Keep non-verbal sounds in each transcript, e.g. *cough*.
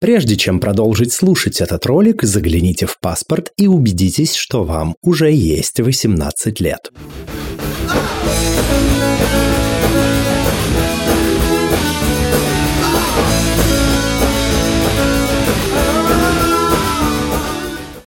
Прежде чем продолжить слушать этот ролик, загляните в паспорт и убедитесь, что вам уже есть 18 лет.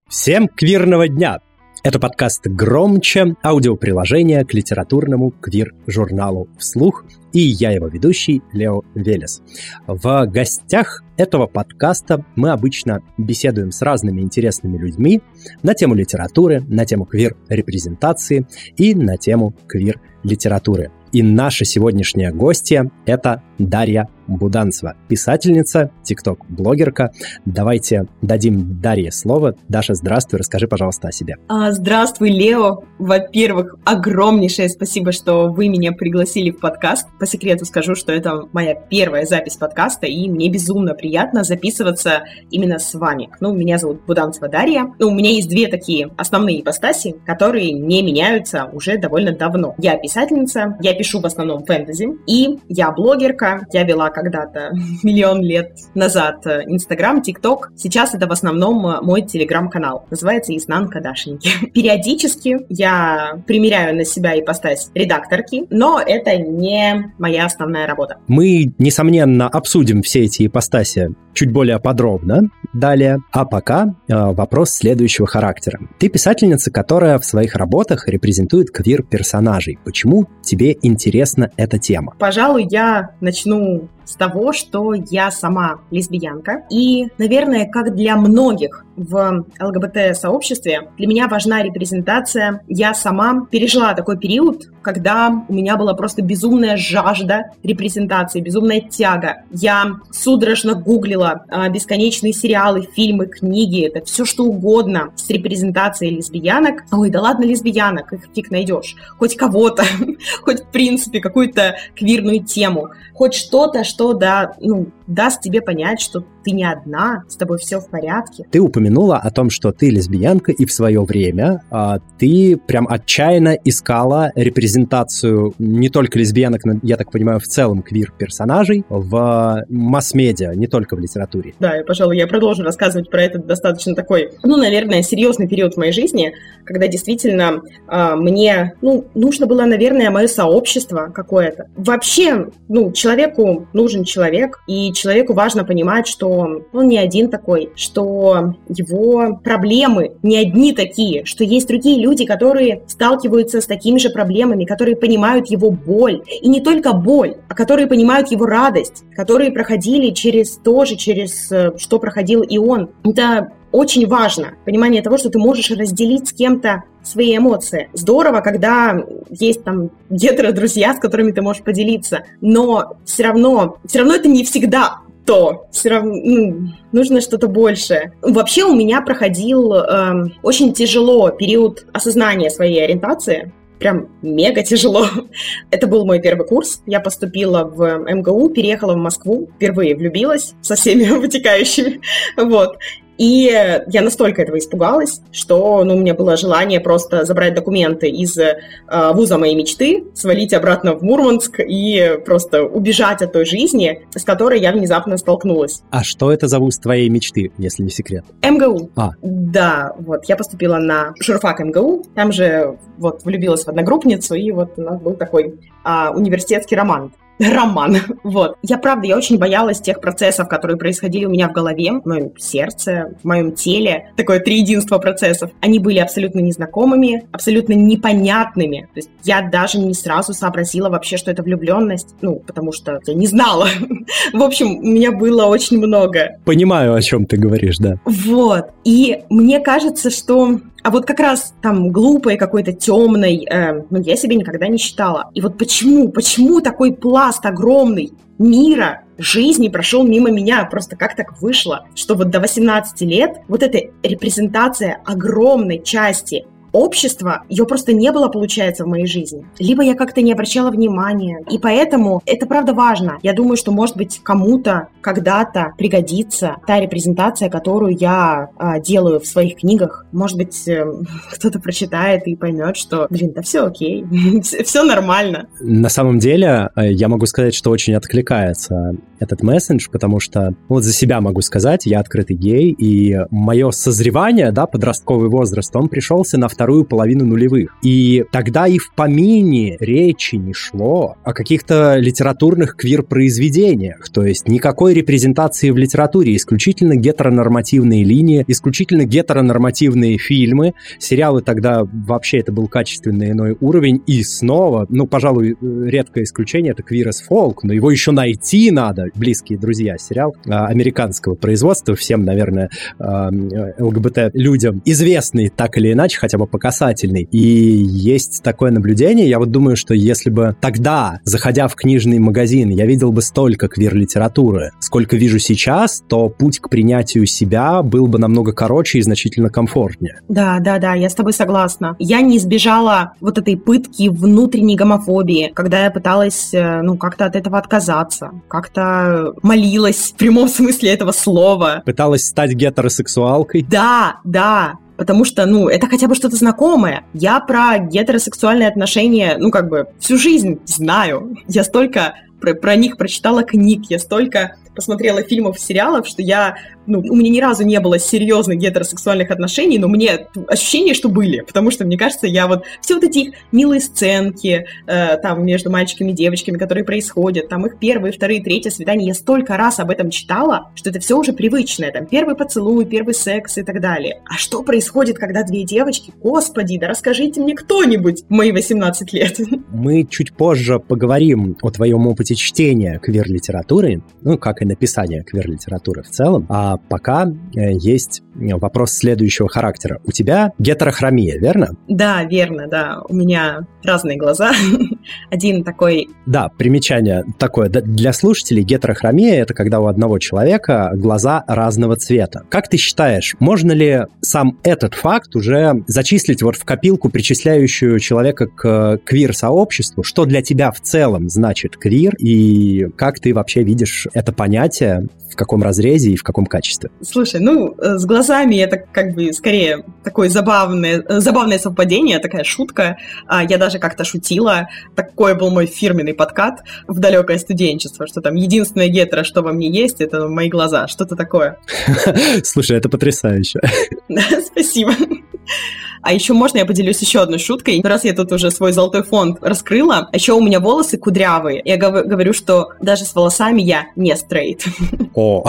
Всем квирного дня! Это подкаст «Громче», аудиоприложение к литературному квир-журналу «Вслух», и я его ведущий Лео Велес. В гостях этого подкаста мы обычно беседуем с разными интересными людьми на тему литературы, на тему квир-репрезентации и на тему квир-литературы. И наша сегодняшняя гостья – это Дарья Буданцева, писательница, тикток-блогерка. Давайте дадим Дарье слово. Даша, здравствуй, расскажи, пожалуйста, о себе. А, здравствуй, Лео. Во-первых, огромнейшее спасибо, что вы меня пригласили в подкаст. По секрету скажу, что это моя первая запись подкаста, и мне безумно приятно записываться именно с вами. Ну, меня зовут Буданцева Дарья. Ну, у меня есть две такие основные ипостаси, которые не меняются уже довольно давно. Я писательница, я пишу в основном фэнтези, и я блогерка, я вела когда-то *laughs* миллион лет назад э, Инстаграм, ТикТок. Сейчас это в основном э, мой Телеграм-канал. Называется Изнанка Дашеньки. *laughs* Периодически я примеряю на себя и ипостась редакторки, но это не моя основная работа. Мы, несомненно, обсудим все эти ипостаси чуть более подробно далее. А пока э, вопрос следующего характера. Ты писательница, которая в своих работах репрезентует квир-персонажей. Почему тебе интересна эта тема? Пожалуй, я начну с того, что я сама лесбиянка. И, наверное, как для многих в ЛГБТ-сообществе, для меня важна репрезентация. Я сама пережила такой период, когда у меня была просто безумная жажда репрезентации, безумная тяга. Я судорожно гуглила а, бесконечные сериалы, фильмы, книги, это все что угодно с репрезентацией лесбиянок. Ой, да ладно лесбиянок, их фиг найдешь. Хоть кого-то, *laughs* хоть в принципе какую-то квирную тему, хоть что-то, что да, ну, даст тебе понять, что ты не одна, с тобой все в порядке. Ты упомянула о том, что ты лесбиянка, и в свое время а, ты прям отчаянно искала репрезентацию не только лесбиянок, но, я так понимаю, в целом квир-персонажей в масс-медиа, не только в литературе. Да, я, пожалуй, я продолжу рассказывать про этот достаточно такой, ну, наверное, серьезный период в моей жизни, когда действительно а, мне, ну, нужно было, наверное, мое сообщество какое-то. Вообще, ну, человеку нужен человек, и человеку важно понимать, что он не один такой, что его проблемы не одни такие, что есть другие люди, которые сталкиваются с такими же проблемами, которые понимают его боль. И не только боль, а которые понимают его радость, которые проходили через то же, через э, что проходил и он. Это очень важно понимание того, что ты можешь разделить с кем-то свои эмоции. Здорово, когда есть там гетеро-друзья, с которыми ты можешь поделиться, но все равно, все равно это не всегда то. Все равно ну, нужно что-то большее. Вообще у меня проходил э, очень тяжело период осознания своей ориентации. Прям мега тяжело. *laughs* Это был мой первый курс. Я поступила в МГУ, переехала в Москву, впервые влюбилась со всеми *laughs* вытекающими. Вот. И я настолько этого испугалась, что ну, у меня было желание просто забрать документы из э, вуза моей мечты, свалить обратно в Мурманск и просто убежать от той жизни, с которой я внезапно столкнулась. А что это за вуз твоей мечты, если не секрет? МГУ. А. Да, вот, я поступила на журфак МГУ, там же вот влюбилась в одногруппницу, и вот у нас был такой а, университетский роман *laughs* роман. Вот. Я, правда, я очень боялась тех процессов, которые происходили у меня в голове, в моем сердце, в моем теле. Такое триединство процессов. Они были абсолютно незнакомыми, абсолютно непонятными. То есть я даже не сразу сообразила вообще, что это влюбленность. Ну, потому что я не знала. *laughs* В общем, у меня было очень много. Понимаю, о чем ты говоришь, да. Вот. И мне кажется, что а вот как раз там глупой, какой-то темной, э, ну, я себе никогда не считала. И вот почему, почему такой пласт огромный мира, жизни прошел мимо меня. Просто как так вышло, что вот до 18 лет вот эта репрезентация огромной части общества, ее просто не было, получается, в моей жизни. Либо я как-то не обращала внимания. И поэтому это правда важно. Я думаю, что, может быть, кому-то когда-то пригодится та репрезентация, которую я а, делаю в своих книгах. Может быть, э, *laughs* кто-то прочитает и поймет, что, блин, да все окей, *laughs* все нормально. На самом деле, э, я могу сказать, что очень откликается этот месседж, потому что, вот за себя могу сказать, я открытый гей, и мое созревание, да, подростковый возраст, он пришелся на вторую половину нулевых. И тогда и в помине речи не шло о каких-то литературных квир-произведениях, то есть никакой репрезентации в литературе, исключительно гетеронормативные линии, исключительно гетеронормативные фильмы, сериалы тогда вообще это был качественный иной уровень, и снова, ну, пожалуй, редкое исключение, это Queer as но его еще найти надо, близкие друзья, сериал а, американского производства, всем, наверное, а, ЛГБТ-людям известный так или иначе, хотя бы по касательный. И есть такое наблюдение, я вот думаю, что если бы тогда, заходя в книжный магазин, я видел бы столько квир-литературы, сколько вижу сейчас, то путь к принятию себя был бы намного короче и значительно комфортнее. Да, да, да, я с тобой согласна. Я не избежала вот этой пытки внутренней гомофобии, когда я пыталась, э, ну, как-то от этого отказаться, как-то молилась в прямом смысле этого слова. Пыталась стать гетеросексуалкой? Да, да, потому что, ну, это хотя бы что-то знакомое. Я про гетеросексуальные отношения, ну, как бы всю жизнь знаю. Я столько про, про них прочитала книг, я столько посмотрела фильмов, сериалов, что я ну, у меня ни разу не было серьезных гетеросексуальных отношений, но мне ощущение, что были, потому что, мне кажется, я вот все вот эти их милые сценки э, там между мальчиками и девочками, которые происходят, там их первые, вторые, третье свидания, я столько раз об этом читала, что это все уже привычное, там первый поцелуй, первый секс и так далее. А что происходит, когда две девочки? Господи, да расскажите мне кто-нибудь мои 18 лет. Мы чуть позже поговорим о твоем опыте чтения квир-литературы, ну, как и написания квир-литературы в целом. А пока э, есть вопрос следующего характера. У тебя гетерохромия, верно? Да, верно, да. У меня разные глаза. *laughs* Один такой... Да, примечание такое. Для слушателей гетерохромия — это когда у одного человека глаза разного цвета. Как ты считаешь, можно ли сам этот факт уже зачислить вот в копилку, причисляющую человека к квир-сообществу? Что для тебя в целом значит квир? И как ты вообще видишь это понятие в каком разрезе и в каком качестве? Слушай, ну, э, с глазами это как бы скорее такое забавное, э, забавное совпадение, такая шутка. А, я даже как-то шутила. Такой был мой фирменный подкат в далекое студенчество, что там единственное гетеро, что во мне есть, это мои глаза. Что-то такое. *laughs* Слушай, это потрясающе. *laughs* Спасибо. А еще можно я поделюсь еще одной шуткой? Раз я тут уже свой золотой фонд раскрыла, а еще у меня волосы кудрявые. Я говорю, что даже с волосами я не стрейт. *laughs* О.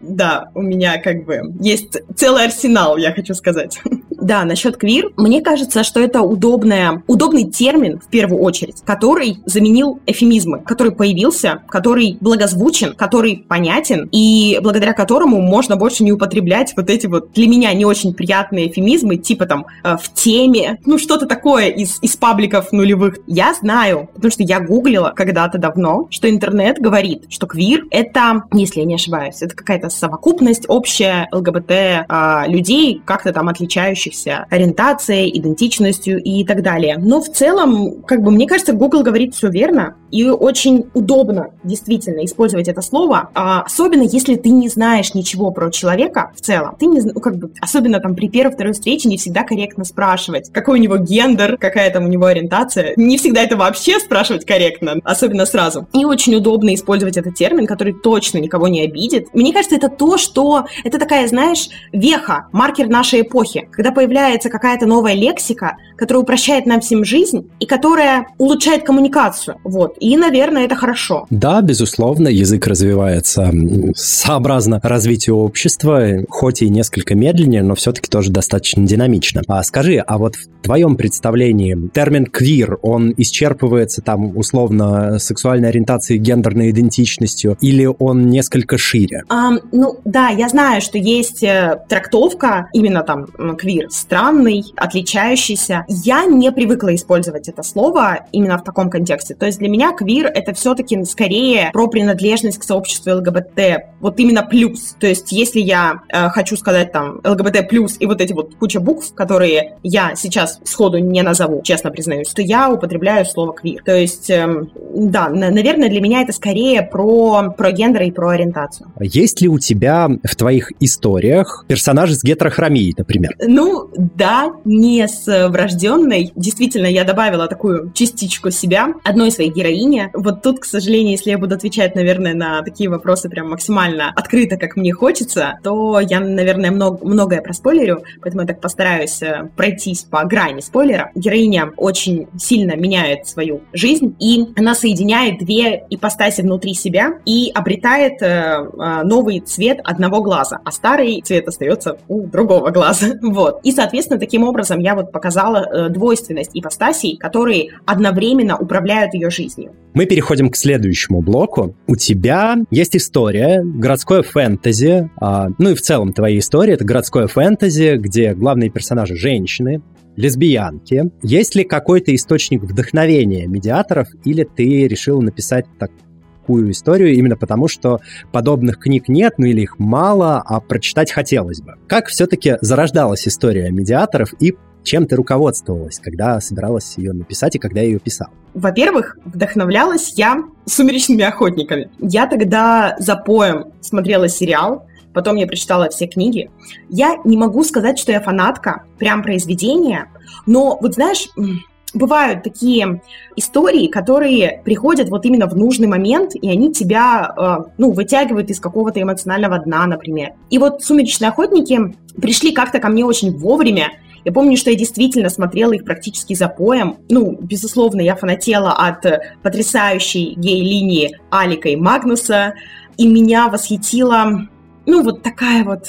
Да, у меня как бы есть целый арсенал, я хочу сказать. Да, насчет квир, мне кажется, что это удобная, удобный термин, в первую очередь, который заменил эфемизмы, который появился, который благозвучен, который понятен, и благодаря которому можно больше не употреблять вот эти вот для меня не очень приятные эфемизмы, типа там э, в теме, ну что-то такое из, из пабликов нулевых. Я знаю, потому что я гуглила когда-то давно, что интернет говорит, что квир — это, если я не ошибаюсь, это какая-то совокупность общая ЛГБТ э, людей, как-то там отличающих отличающихся ориентацией, идентичностью и так далее. Но в целом, как бы, мне кажется, Google говорит все верно, и очень удобно действительно использовать это слово, а особенно если ты не знаешь ничего про человека в целом. Ты не ну, как бы, особенно там при первой-второй встрече не всегда корректно спрашивать, какой у него гендер, какая там у него ориентация. Не всегда это вообще спрашивать корректно, особенно сразу. И очень удобно использовать этот термин, который точно никого не обидит. Мне кажется, это то, что... Это такая, знаешь, веха, маркер нашей эпохи, когда появляется какая-то новая лексика, которая упрощает нам всем жизнь и которая улучшает коммуникацию. Вот. И, наверное, это хорошо. Да, безусловно, язык развивается сообразно развитию общества, хоть и несколько медленнее, но все-таки тоже достаточно динамично. А скажи, а вот в твоем представлении термин «квир», он исчерпывается там условно сексуальной ориентацией, гендерной идентичностью, или он несколько шире? Um, ну, да, я знаю, что есть э, трактовка именно там квир, странный, отличающийся. Я не привыкла использовать это слово именно в таком контексте. То есть для меня меня квир — это все-таки скорее про принадлежность к сообществу ЛГБТ. Вот именно плюс. То есть если я э, хочу сказать там ЛГБТ плюс и вот эти вот куча букв, которые я сейчас сходу не назову, честно признаюсь, то я употребляю слово квир. То есть, э, да, наверное, для меня это скорее про, про гендер и про ориентацию. Есть ли у тебя в твоих историях персонажи с гетерохромией, например? Ну, да, не с врожденной. Действительно, я добавила такую частичку себя, одной своей героини. Вот тут, к сожалению, если я буду отвечать, наверное, на такие вопросы прям максимально открыто, как мне хочется, то я, наверное, много, многое проспойлерю, поэтому я так постараюсь э, пройтись по грани спойлера. Героиня очень сильно меняет свою жизнь, и она соединяет две ипостаси внутри себя и обретает э, э, новый цвет одного глаза, а старый цвет остается у другого глаза. *laughs* Вот. И, соответственно, таким образом я вот показала двойственность ипостасей, которые одновременно управляют ее жизнью. Мы переходим к следующему блоку. У тебя есть история, городское фэнтези, а, ну и в целом твоя история — это городское фэнтези, где главные персонажи — женщины, лесбиянки. Есть ли какой-то источник вдохновения медиаторов, или ты решил написать такую историю именно потому, что подобных книг нет, ну или их мало, а прочитать хотелось бы. Как все-таки зарождалась история медиаторов и чем ты руководствовалась, когда собиралась ее написать и когда ее писала? Во-первых, вдохновлялась я «Сумеречными охотниками». Я тогда за поем смотрела сериал, потом я прочитала все книги. Я не могу сказать, что я фанатка прям произведения, но вот знаешь, бывают такие истории, которые приходят вот именно в нужный момент, и они тебя, э, ну, вытягивают из какого-то эмоционального дна, например. И вот «Сумеречные охотники» пришли как-то ко мне очень вовремя, я помню, что я действительно смотрела их практически за поем. Ну, безусловно, я фанатела от потрясающей гей-линии Алика и Магнуса, и меня восхитила, ну, вот такая вот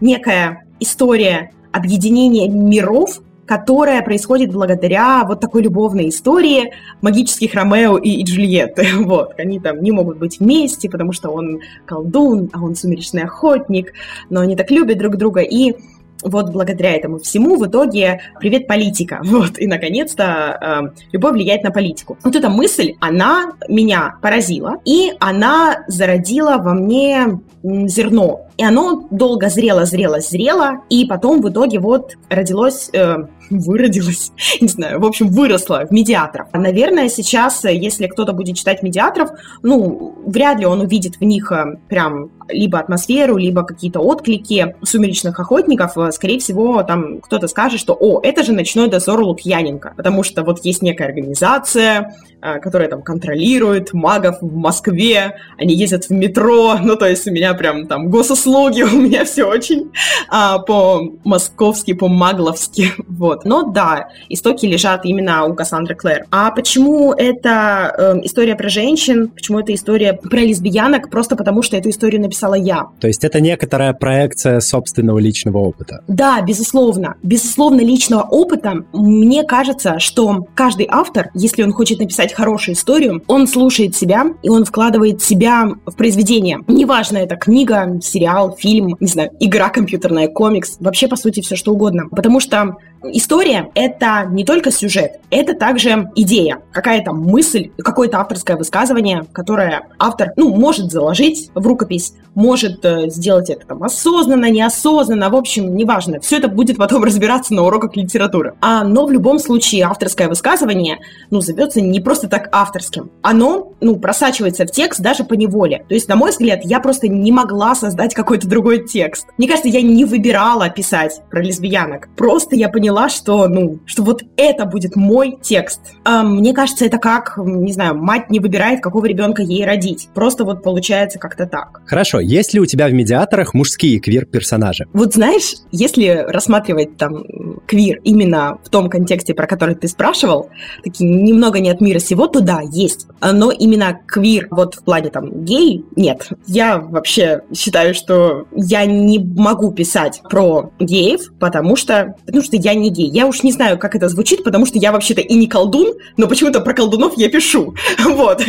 некая история объединения миров, которая происходит благодаря вот такой любовной истории магических Ромео и, и Джульетты. *laughs* Вот, они там не могут быть вместе, потому что он колдун, а он сумеречный охотник, но они так любят друг друга. И вот благодаря этому всему в итоге привет политика. *laughs* Вот, и наконец-то э, любовь влияет на политику. Вот эта мысль, она меня поразила, и она зародила во мне зерно. И оно долго зрело, зрело, зрело, и потом в итоге вот родилось э, выродилась, *laughs* не знаю, в общем, выросла в медиаторов. Наверное, сейчас, если кто-то будет читать медиаторов, ну, вряд ли он увидит в них э, прям либо атмосферу, либо какие-то отклики сумеречных охотников. Скорее всего, там кто-то скажет, что «О, это же ночной дозор Лукьяненко», потому что вот есть некая организация, э, которая там контролирует магов в Москве, они ездят в метро, *laughs* ну, то есть у меня прям там госуслуги, *laughs* у меня все очень а, по-московски, по-магловски. *laughs* Вот. Но да, истоки лежат именно у Кассандры Клэр. А почему это э, история про женщин? Почему это история про лесбиянок? Просто потому, что эту историю написала я. То есть это некоторая проекция собственного личного опыта? Да, безусловно. Безусловно, личного опыта. Мне кажется, что каждый автор, если он хочет написать хорошую историю, он слушает себя, и он вкладывает себя в произведение. Неважно, это книга, сериал, фильм, не знаю, игра компьютерная, комикс, вообще, по сути, все что угодно. Потому что История — это не только сюжет, это также идея, какая-то мысль, какое-то авторское высказывание, которое автор, ну, может заложить в рукопись, может э, сделать это там осознанно, неосознанно, в общем, неважно. Все это будет потом *laughs* разбираться на уроках литературы. А, но в любом случае авторское высказывание, ну, зовется не просто так авторским. Оно, ну, просачивается в текст даже по неволе. То есть, на мой взгляд, я просто не могла создать какой-то другой текст. Мне кажется, я не выбирала писать про лесбиянок. Просто я поняла, что, ну, что вот это будет мой текст. А, мне кажется, это как, не знаю, мать не выбирает, какого ребенка ей родить. Просто вот получается как-то так. Хорошо. Есть ли у тебя в медиаторах мужские квир-персонажи? Вот знаешь, если рассматривать там квир именно в том контексте, про который ты спрашивал, такие немного не от мира сего, то да, есть. Но именно квир вот в плане там гей, нет. Я вообще считаю, что я не могу писать про геев, потому что, потому что я не гей. Я уж не знаю, как это звучит, потому что я вообще-то и не колдун, но почему-то про колдунов я пишу. *laughs* Вот,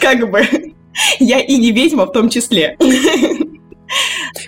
как бы. Я и не ведьма в том числе. *laughs*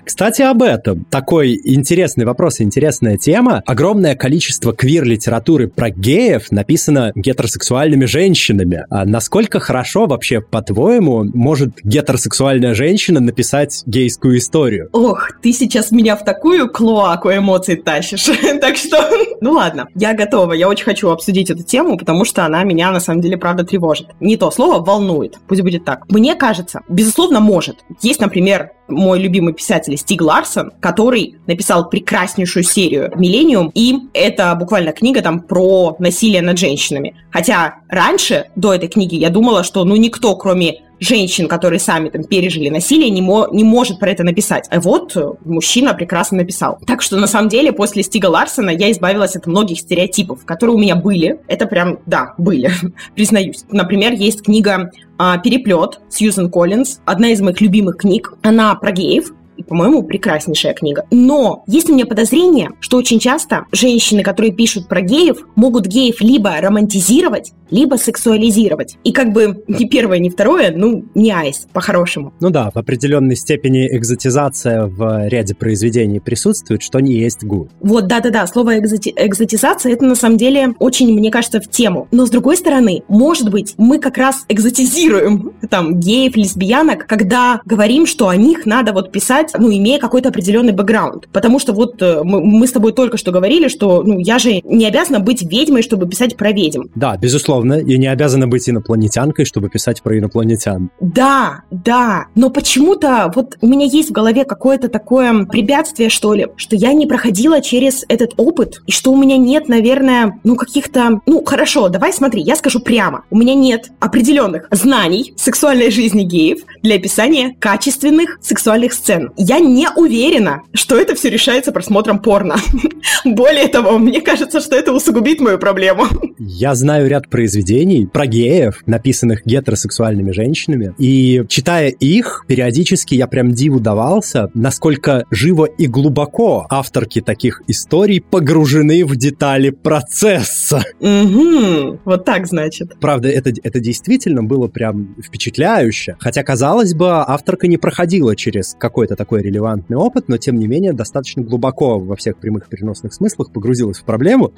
Кстати, об этом. Такой интересный вопрос, интересная тема. Огромное количество квир-литературы про геев написано гетеросексуальными женщинами. А насколько хорошо вообще, по-твоему, может гетеросексуальная женщина написать гейскую историю? Ох, ты сейчас меня в такую клоаку эмоций тащишь. *laughs* так что, ну ладно, я готова. Я очень хочу обсудить эту тему, потому что она меня на самом деле правда тревожит. Не то слово, волнует. Пусть будет так. Мне кажется, безусловно, может. Есть, например, мой любимый писатель Стиг Ларсон, который написал прекраснейшую серию «Миллениум», и это буквально книга там про насилие над женщинами. Хотя раньше, до этой книги, я думала, что ну никто, кроме женщин, которые сами там пережили насилие, не, мо не может про это написать. А вот мужчина прекрасно написал. Так что, на самом деле, после Стига Ларсона я избавилась от многих стереотипов, которые у меня были. Это прям, да, были, *laughs* признаюсь. Например, есть книга а, «Переплет» Сьюзен Коллинз, одна из моих любимых книг. Она про геев, и, по-моему, прекраснейшая книга. Но есть у меня подозрение, что очень часто женщины, которые пишут про геев, могут геев либо романтизировать, либо сексуализировать. И как бы ни первое, ни второе, ну, не айс, по-хорошему. Ну да, в определенной степени экзотизация в ряде произведений присутствует, что не есть гуд. Вот, да-да-да, слово экзоти- экзотизация, это на самом деле очень, мне кажется, в тему. Но с другой стороны, может быть, мы как раз экзотизируем там геев, лесбиянок, когда говорим, что о них надо вот писать, ну, имея какой-то определенный бэкграунд. Потому что вот э, мы, мы с тобой только что говорили, что, ну, я же не обязана быть ведьмой, чтобы писать про ведьм. Да, безусловно безусловно, и не обязана быть инопланетянкой, чтобы писать про инопланетян. Да, да, но почему-то вот у меня есть в голове какое-то такое препятствие, что ли, что я не проходила через этот опыт, и что у меня нет, наверное, ну, каких-то... Ну, хорошо, давай смотри, я скажу прямо. У меня нет определенных знаний сексуальной жизни геев для описания качественных сексуальных сцен. Я не уверена, что это все решается просмотром порно. *laughs* Более того, мне кажется, что это усугубит мою проблему. Я знаю ряд произведений про геев, написанных гетеросексуальными женщинами, и читая их, периодически я прям диву давался, насколько живо и глубоко авторки таких историй погружены в детали процесса. Угу, вот так значит. Правда, это, это действительно было прям впечатляюще, хотя, казалось бы, авторка не проходила через какой-то такой релевантный опыт, но, тем не менее, достаточно глубоко во всех прямых переносных смыслах погрузилась в проблему.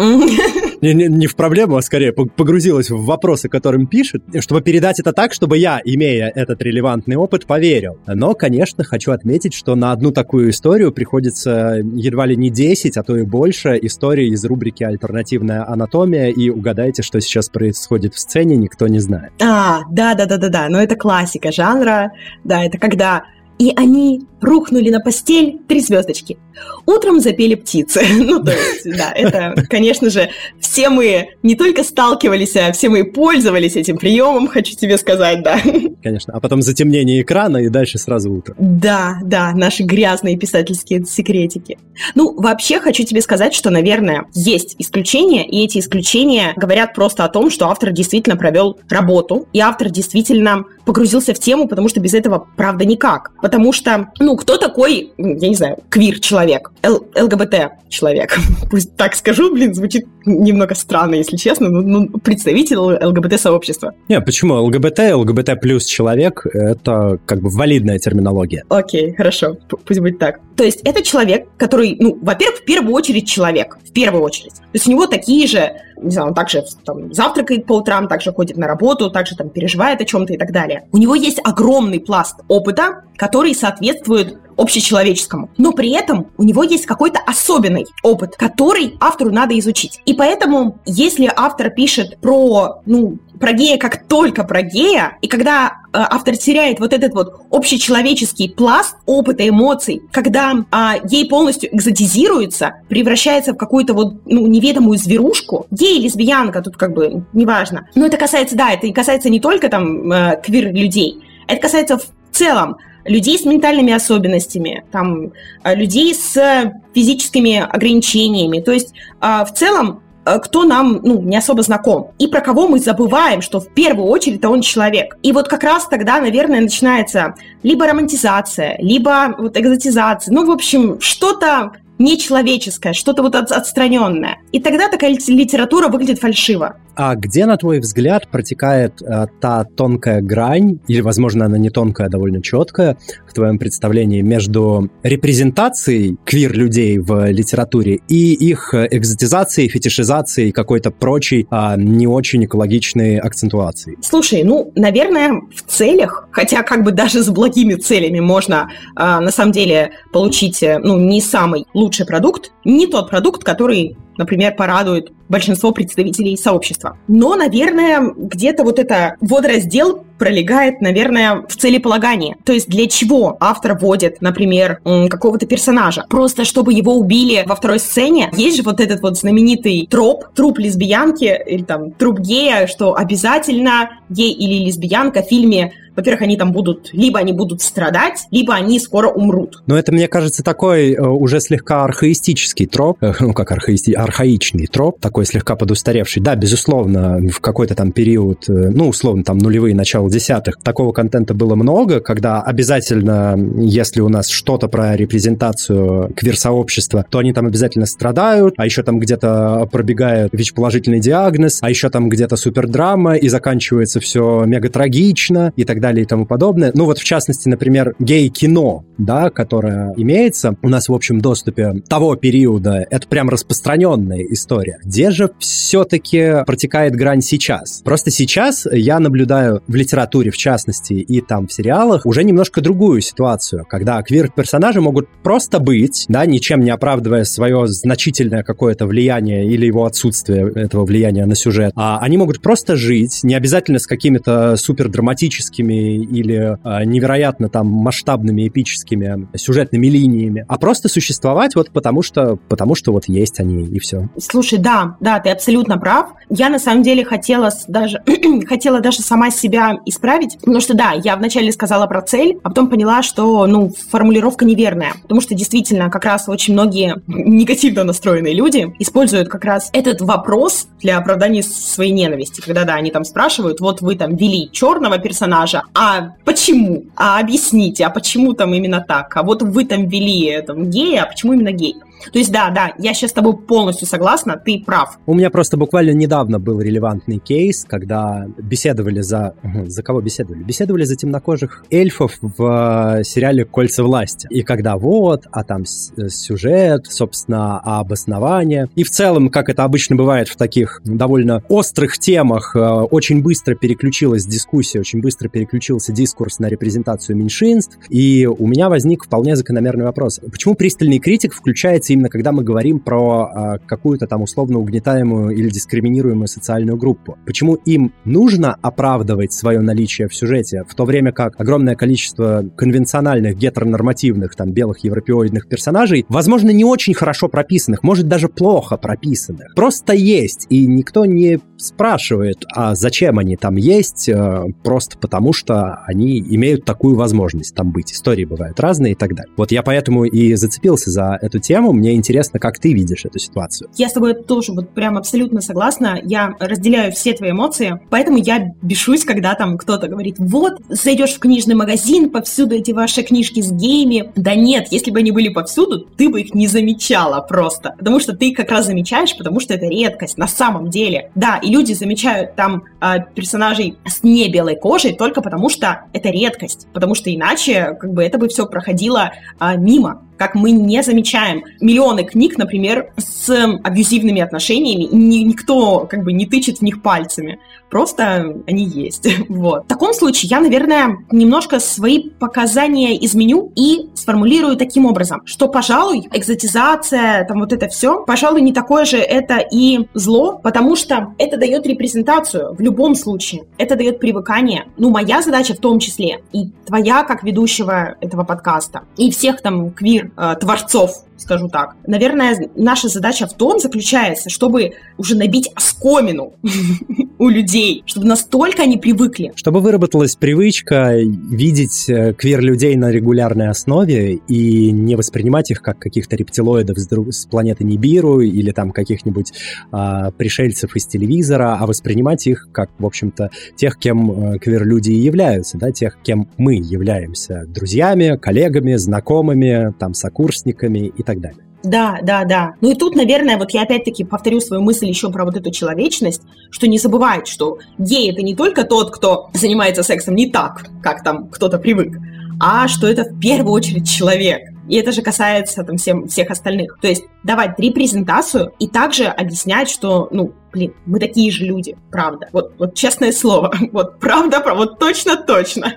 Не, не, не в проблему, а скорее погрузилась в вопросы, которым пишет, чтобы передать это так, чтобы я, имея этот релевантный опыт, поверил. Но, конечно, хочу отметить, что на одну такую историю приходится едва ли не 10, а то и больше историй из рубрики «Альтернативная анатомия», и угадайте, что сейчас происходит в сцене, никто не знает. А, да-да-да-да-да, но это классика жанра, да, это когда и они рухнули на постель три звездочки. Утром запели птицы. *laughs* Ну, то есть, да, это, конечно же, все мы не только сталкивались, а все мы пользовались этим приемом, хочу тебе сказать, да. *laughs* Конечно, а потом затемнение экрана и дальше сразу утро. Да, да, наши грязные писательские секретики. Ну, вообще хочу тебе сказать, что, наверное, есть исключения, и эти исключения говорят просто о том, что автор действительно провел работу, и автор действительно погрузился в тему, потому что без этого, правда, никак. Потому что, ну, кто такой, я не знаю, квир-человек, ЛГБТ-человек? *laughs* Пусть так скажу, блин, звучит немного странно, если честно, но ну, представитель ЛГБТ-сообщества. Не, почему? ЛГБТ, ЛГБТ плюс человек — это как бы валидная терминология. Окей, хорошо, пусть будет так. То есть это человек, который, ну, во-первых, в первую очередь человек, в первую очередь. То есть у него такие же не знаю, он также там, завтракает по утрам, также ходит на работу, также там переживает о чем-то и так далее. У него есть огромный пласт опыта, который соответствует общечеловеческому. Но при этом у него есть какой-то особенный опыт, который автору надо изучить. И поэтому, если автор пишет про, ну, про гея как только про гея, и когда э, автор теряет вот этот вот общечеловеческий пласт опыта, эмоций, когда э, гей полностью экзотизируется, превращается в какую-то вот ну, неведомую зверушку, гей, лесбиянка, тут как бы неважно. Но это касается, да, это касается не только там э, квир-людей, это касается в целом людей с ментальными особенностями, там, э, людей с физическими ограничениями. То есть э, в целом э, кто нам ну, не особо знаком, и про кого мы забываем, что в первую очередь это он человек. И вот как раз тогда, наверное, начинается либо романтизация, либо вот экзотизация, ну, в общем, что-то нечеловеческое, что-то вот отстраненное. И тогда такая литература выглядит фальшиво. А где, на твой взгляд, протекает а, та тонкая грань, или, возможно, она не тонкая, а довольно четкая, в твоем представлении, между репрезентацией квир-людей в литературе и их экзотизацией, фетишизацией, какой-то прочей а, не очень экологичной акцентуацией? Слушай, ну, наверное, в целях, хотя как бы даже с благими целями можно а, на самом деле получить, э, ну, не самый лучший продукт, не тот продукт, который например, порадует большинство представителей сообщества. Но, наверное, где-то вот это водораздел пролегает, наверное, в целеполагании. То есть для чего автор вводит, например, какого-то персонажа? Просто чтобы его убили во второй сцене? Есть же вот этот вот знаменитый троп, труп лесбиянки или там труп гея, что обязательно гей или лесбиянка в фильме во-первых, они там будут, либо они будут страдать, либо они скоро умрут. Но это, мне кажется, такой э, уже слегка архаистический троп, э, *laughs* ну как архаисти, архаичный троп, такой слегка подустаревший. Да, безусловно, в какой-то там период, э, ну, условно, там нулевые, начало десятых, такого контента было много, когда обязательно, если у нас что-то про репрезентацию квир-сообщества, то они там обязательно страдают, а еще там где-то пробегает ВИЧ-положительный диагноз, а еще там где-то супердрама, и заканчивается все мега трагично, и так далее и тому подобное. Ну вот, в частности, например, гей-кино, да, которое имеется у нас в общем доступе того периода, это прям распространенная история. Где же все-таки протекает грань сейчас? Просто сейчас я наблюдаю в литературе, в частности, и там в сериалах уже немножко другую ситуацию, когда квир-персонажи могут просто быть, да, ничем не оправдывая свое значительное какое-то влияние или его отсутствие этого влияния на сюжет, а они могут просто жить, не обязательно с какими-то супер драматическими или а, невероятно там масштабными эпическими сюжетными линиями, а просто существовать вот потому что, потому что вот есть они и все. Слушай, да, да, ты абсолютно прав. Я на самом деле хотела даже, *clears throat* хотела даже сама себя исправить, потому что да, я вначале сказала про цель, а потом поняла, что, ну, формулировка неверная, потому что действительно как раз очень многие негативно настроенные люди используют как раз этот вопрос для оправдания своей ненависти, когда, да, они там спрашивают, вот вы там вели черного персонажа, а почему? А объясните, а почему там именно так? А вот вы там вели там, гея, а почему именно гей? То есть, да, да, я сейчас с тобой полностью согласна, ты прав. У меня просто буквально недавно был релевантный кейс, когда беседовали за... За кого беседовали? Беседовали за темнокожих эльфов в э, сериале «Кольца власти». И когда вот, а там э, сюжет, собственно, а обоснование. И в целом, как это обычно бывает в таких довольно острых темах, э, очень быстро переключилась дискуссия, очень быстро переключился дискурс на репрезентацию меньшинств. И у меня возник вполне закономерный вопрос. Почему пристальный критик включается именно когда мы говорим про а, какую-то там условно угнетаемую или дискриминируемую социальную группу. Почему им нужно оправдывать свое наличие в сюжете, в то время как огромное количество конвенциональных гетеронормативных там белых европеоидных персонажей, возможно, не очень хорошо прописанных, может даже плохо прописанных, просто есть, и никто не спрашивает, а зачем они там есть, э, просто потому что они имеют такую возможность там быть. Истории бывают разные и так далее. Вот я поэтому и зацепился за эту тему. Мне интересно, как ты видишь эту ситуацию. Я с тобой тоже вот прям абсолютно согласна. Я разделяю все твои эмоции, поэтому я бешусь, когда там кто-то говорит, вот, зайдешь в книжный магазин, повсюду эти ваши книжки с геями. Да нет, если бы они были повсюду, ты бы их не замечала просто. Потому что ты как раз замечаешь, потому что это редкость на самом деле. Да, и люди замечают там э, персонажей с не белой кожей только потому, что это редкость, потому что иначе как бы это бы все проходило э, мимо как мы не замечаем миллионы книг, например, с абьюзивными отношениями, и никто как бы не тычет в них пальцами. Просто они есть. *laughs* Вот. В таком случае я, наверное, немножко свои показания изменю и сформулирую таким образом, что, пожалуй, экзотизация, там вот это все, пожалуй, не такое же это и зло, потому что это дает репрезентацию в любом случае. Это дает привыкание. Ну, моя задача в том числе, и твоя как ведущего этого подкаста, и всех там квир творцов, скажу так. Наверное, наша задача в том заключается, чтобы уже набить оскомину *laughs* у людей, чтобы настолько они привыкли. Чтобы выработалась привычка видеть э, квир-людей на регулярной основе и не воспринимать их как каких-то рептилоидов с, планеты Нибиру или там каких-нибудь а, пришельцев из телевизора, а воспринимать их как, в общем-то, тех, кем э, квир-люди и являются, да, тех, кем мы являемся, друзьями, коллегами, знакомыми, там, сокурсниками и так далее. да, да, да. Ну и тут, наверное, вот я опять-таки повторю свою мысль еще про вот эту человечность, что не забывать, что гей это не только тот, кто занимается сексом не так, как там кто-то привык, а что это в первую очередь человек. И это же касается там всем, всех остальных. То есть давать репрезентацию и также объяснять, что, ну, блин, мы такие же люди, правда. Вот, вот честное слово, *laughs* вот правда, вот точно-точно.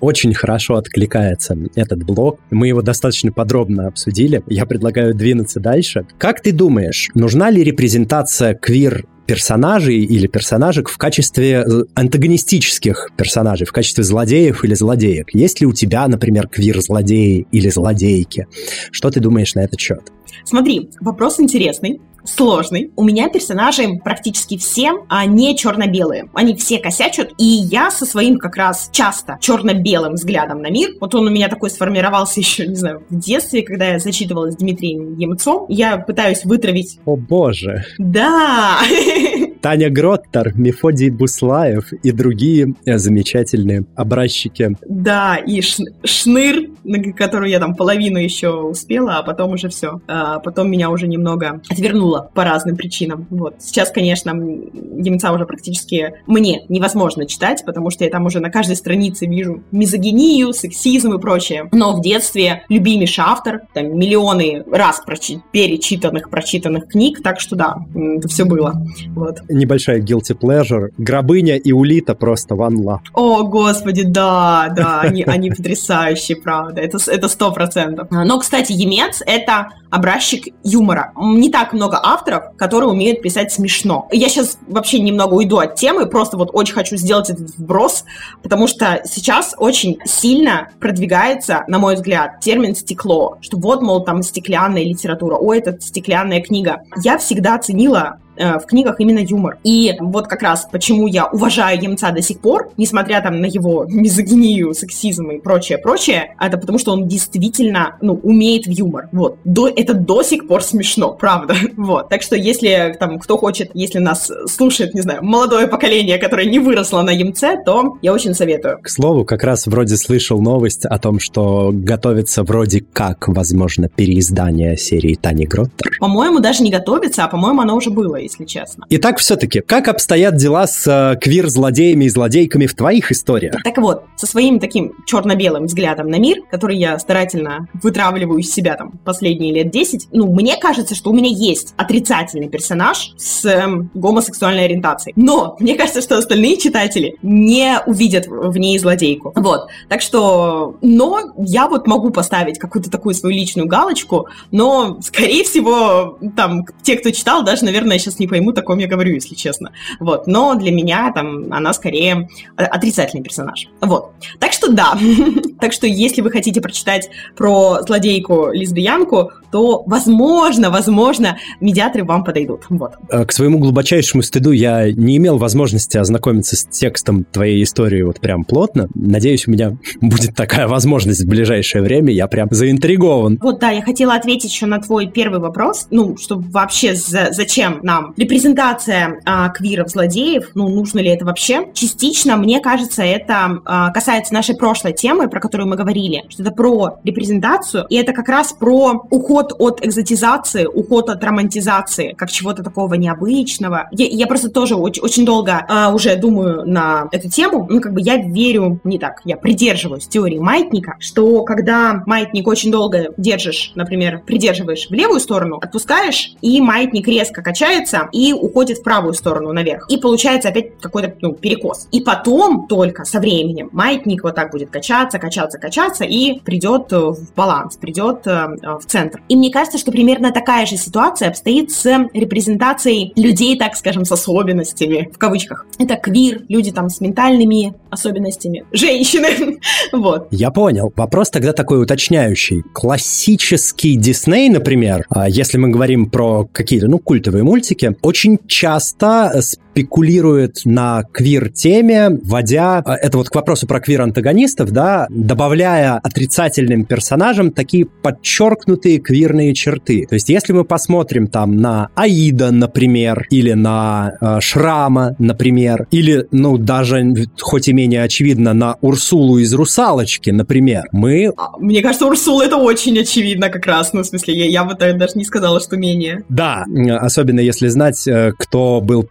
Очень хорошо откликается этот блок. Мы его достаточно подробно обсудили. Я предлагаю двинуться дальше. Как ты думаешь, нужна ли репрезентация квир персонажей или персонажек в качестве э, антагонистических персонажей, в качестве злодеев или злодеек? Есть ли у тебя, например, квир-злодеи или злодейки? Что ты думаешь на этот счет? Смотри, вопрос интересный сложный. У меня персонажи практически все а не черно-белые. Они все косячат, и я со своим как раз часто черно-белым взглядом на мир, вот он у меня такой сформировался *laughs* еще, не знаю, в детстве, когда я зачитывалась Дмитрием Емцом, я пытаюсь вытравить... О боже! Да! *laughs* Таня Гроттер, Мефодий Буслаев и другие э, замечательные образчики. Да, и Шныр, которую я там половину еще успела, а потом уже все. А потом меня уже немного отвернуло по разным причинам. Вот. Сейчас, конечно, Емца уже практически мне невозможно читать, потому что я там уже на каждой странице вижу мизогинию, сексизм и прочее. Но в детстве любимейший автор, там миллионы раз прочи- перечитанных, прочитанных книг, так что да, это все было. Вот небольшая guilty pleasure. Гробыня и Улита просто love. О, господи, да, да, они, они потрясающие, правда. Это это сто процентов. Но, кстати, Емец — это образчик юмора. Не так много авторов, которые умеют писать смешно. Я сейчас вообще немного уйду от темы, просто вот очень хочу сделать этот вброс, потому что сейчас очень сильно продвигается, на мой взгляд, термин «стекло», что вот, мол, там стеклянная литература, ой, это стеклянная книга. Я всегда ценила Э, в книгах именно юмор. И вот как раз почему я уважаю Емца до сих пор, несмотря там на его мизогинию, сексизм и прочее, прочее, это потому что он действительно, ну, умеет в юмор. Вот. До, это до сих пор смешно, правда. *laughs* Вот. Так что если там кто хочет, если нас слушает, не знаю, молодое поколение, которое не выросло на Емце, то я очень советую. К слову, как раз вроде слышал новость о том, что готовится вроде как, возможно, переиздание серии Тани Гроттер. По-моему, даже не готовится, а по-моему, оно уже было если честно. Итак, все-таки, как обстоят дела с э, квир-злодеями и злодейками в твоих историях? Так вот, со своим таким черно-белым взглядом на мир, который я старательно вытравливаю из себя там последние лет 10, ну, мне кажется, что у меня есть отрицательный персонаж с э, гомосексуальной ориентацией. Но мне кажется, что остальные читатели не увидят в ней злодейку. Вот. Так что, но я вот могу поставить какую-то такую свою личную галочку, но, скорее всего, там, те, кто читал, даже, наверное, сейчас не пойму, о ком я говорю, если честно. Вот. Но для меня там она скорее отрицательный персонаж. Вот. Так что да. *laughs* так что если вы хотите прочитать про злодейку-лесбиянку, то возможно, возможно, медиаторы вам подойдут. Вот. Э, к своему глубочайшему стыду я не имел возможности ознакомиться с текстом твоей истории вот прям плотно. Надеюсь, у меня *laughs* будет такая возможность в ближайшее время. Я прям заинтригован. Вот, да, я хотела ответить еще на твой первый вопрос. Ну, что вообще за, зачем нам репрезентация а, квиров-злодеев, ну, нужно ли это вообще? Частично, мне кажется, это а, касается нашей прошлой темы, про которую мы говорили, что это про репрезентацию, и это как раз про уход от экзотизации, уход от романтизации, как чего-то такого необычного. Я, я просто тоже очень, очень долго а, уже думаю на эту тему, ну, как бы я верю, не так, я придерживаюсь теории маятника, что когда маятник очень долго держишь, например, придерживаешь в левую сторону, отпускаешь, и маятник резко качается, и уходит в правую сторону наверх. И получается опять какой-то ну, перекос. И потом только со временем маятник вот так будет качаться, качаться, качаться и придет э, в баланс, придет э, в центр. Мне кажется, что примерно такая же ситуация обстоит с репрезентацией людей, так скажем, с особенностями, в кавычках. Это квир, люди там с ментальными особенностями, женщины. *laughs* вот. Я понял. Вопрос тогда такой уточняющий. Классический Дисней, например, а если мы говорим про какие-то, ну, культовые мультики, очень часто спекулирует на квир-теме, вводя, э, это вот к вопросу про квир-антагонистов, да, добавляя отрицательным персонажам такие подчеркнутые квирные черты. То есть если мы посмотрим там на Аида, например, или на э, Шрама, например, или, ну, даже, хоть и менее очевидно, на Урсулу из «Русалочки», например, мы... А, мне кажется, Урсула это очень очевидно как раз, ну, в смысле, я, я бы даже не сказала, что менее. Да, особенно если знать, э, кто был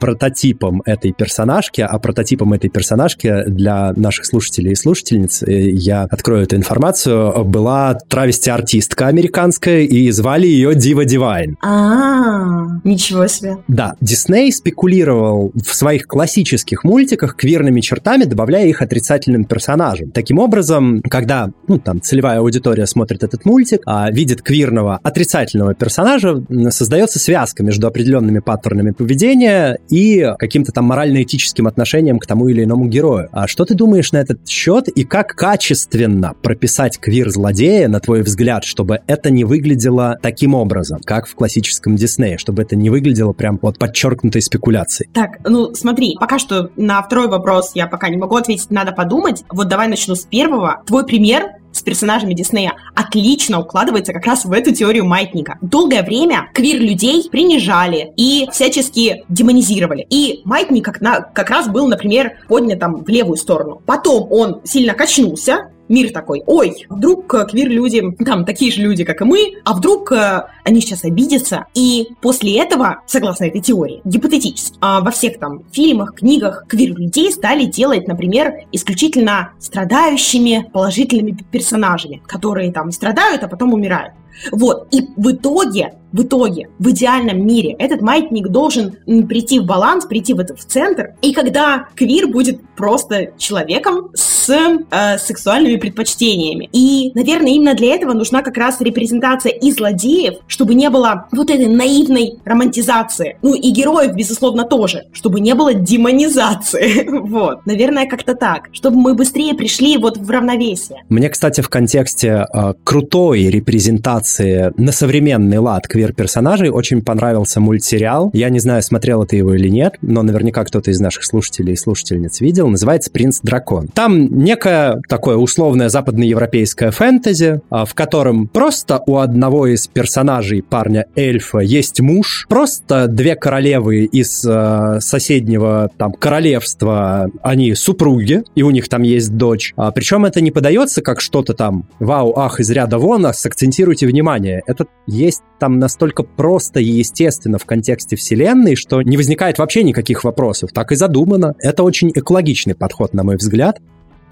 прототипом этой персонажки, а прототипом этой персонажки для наших слушателей и слушательниц, э, я открою эту информацию, была травести-артистка американская, и звали ее Дива Дивайн. А, ничего себе. Да, Дисней спекулировал в своих классических мультиках квирными чертами, добавляя их отрицательным персонажам. Таким образом, когда ну, там целевая аудитория смотрит этот мультик, а видит квирного отрицательного персонажа, создается связка между определенными паттернами поведения и каким-то там морально-этическим отношением к тому или иному герою. А что ты думаешь на этот счет и как качественно прописать квир-злодея, на твой взгляд, чтобы это не выглядело таким образом, как в классическом Диснее, чтобы это не выглядело прям вот подчеркнутой спекуляцией? Так, ну смотри, пока что на второй вопрос я пока не могу ответить, надо подумать. Вот давай начну с первого. Твой пример с персонажами Диснея отлично укладывается как раз в эту теорию маятника. Долгое время квир-людей принижали и всячески демонизировали. И маятник как, на, как раз был, например, поднят там в левую сторону. Потом он сильно качнулся, мир такой, ой, вдруг э, квир-люди, там, такие же люди, как и мы, а вдруг э, они сейчас обидятся, и после этого, согласно этой теории, гипотетически, э, во всех там фильмах, книгах квир-людей стали делать, например, исключительно страдающими положительными персонажами, которые там страдают, а потом умирают. Вот, и в итоге в итоге, в идеальном мире, этот маятник должен прийти в баланс, прийти в, это, в центр. И когда квир будет просто человеком с э, сексуальными предпочтениями. И, наверное, именно для этого нужна как раз репрезентация и злодеев, чтобы не было вот этой наивной романтизации. Ну и героев, безусловно, тоже, чтобы не было демонизации. *laughs* вот. Наверное, как-то так. Чтобы мы быстрее пришли вот в равновесие. Мне, кстати, в контексте э, крутой репрезентации на современный лад квир квир-персонажей. Очень понравился мультсериал. Я не знаю, смотрел ты его или нет, но наверняка кто-то из наших слушателей и слушательниц видел. Называется «Принц Дракон». Там некое такое условное западноевропейское фэнтези, а, в котором просто у одного из персонажей парня эльфа есть муж, просто две королевы из э, соседнего там королевства, они супруги, и у них там есть дочь. А, причем это не подается как что-то там вау, ах, из ряда вон, а сакцентируйте внимание. Это есть там на настолько просто и естественно в контексте вселенной, что не возникает вообще никаких вопросов. Так и задумано. Это очень экологичный подход, на мой взгляд.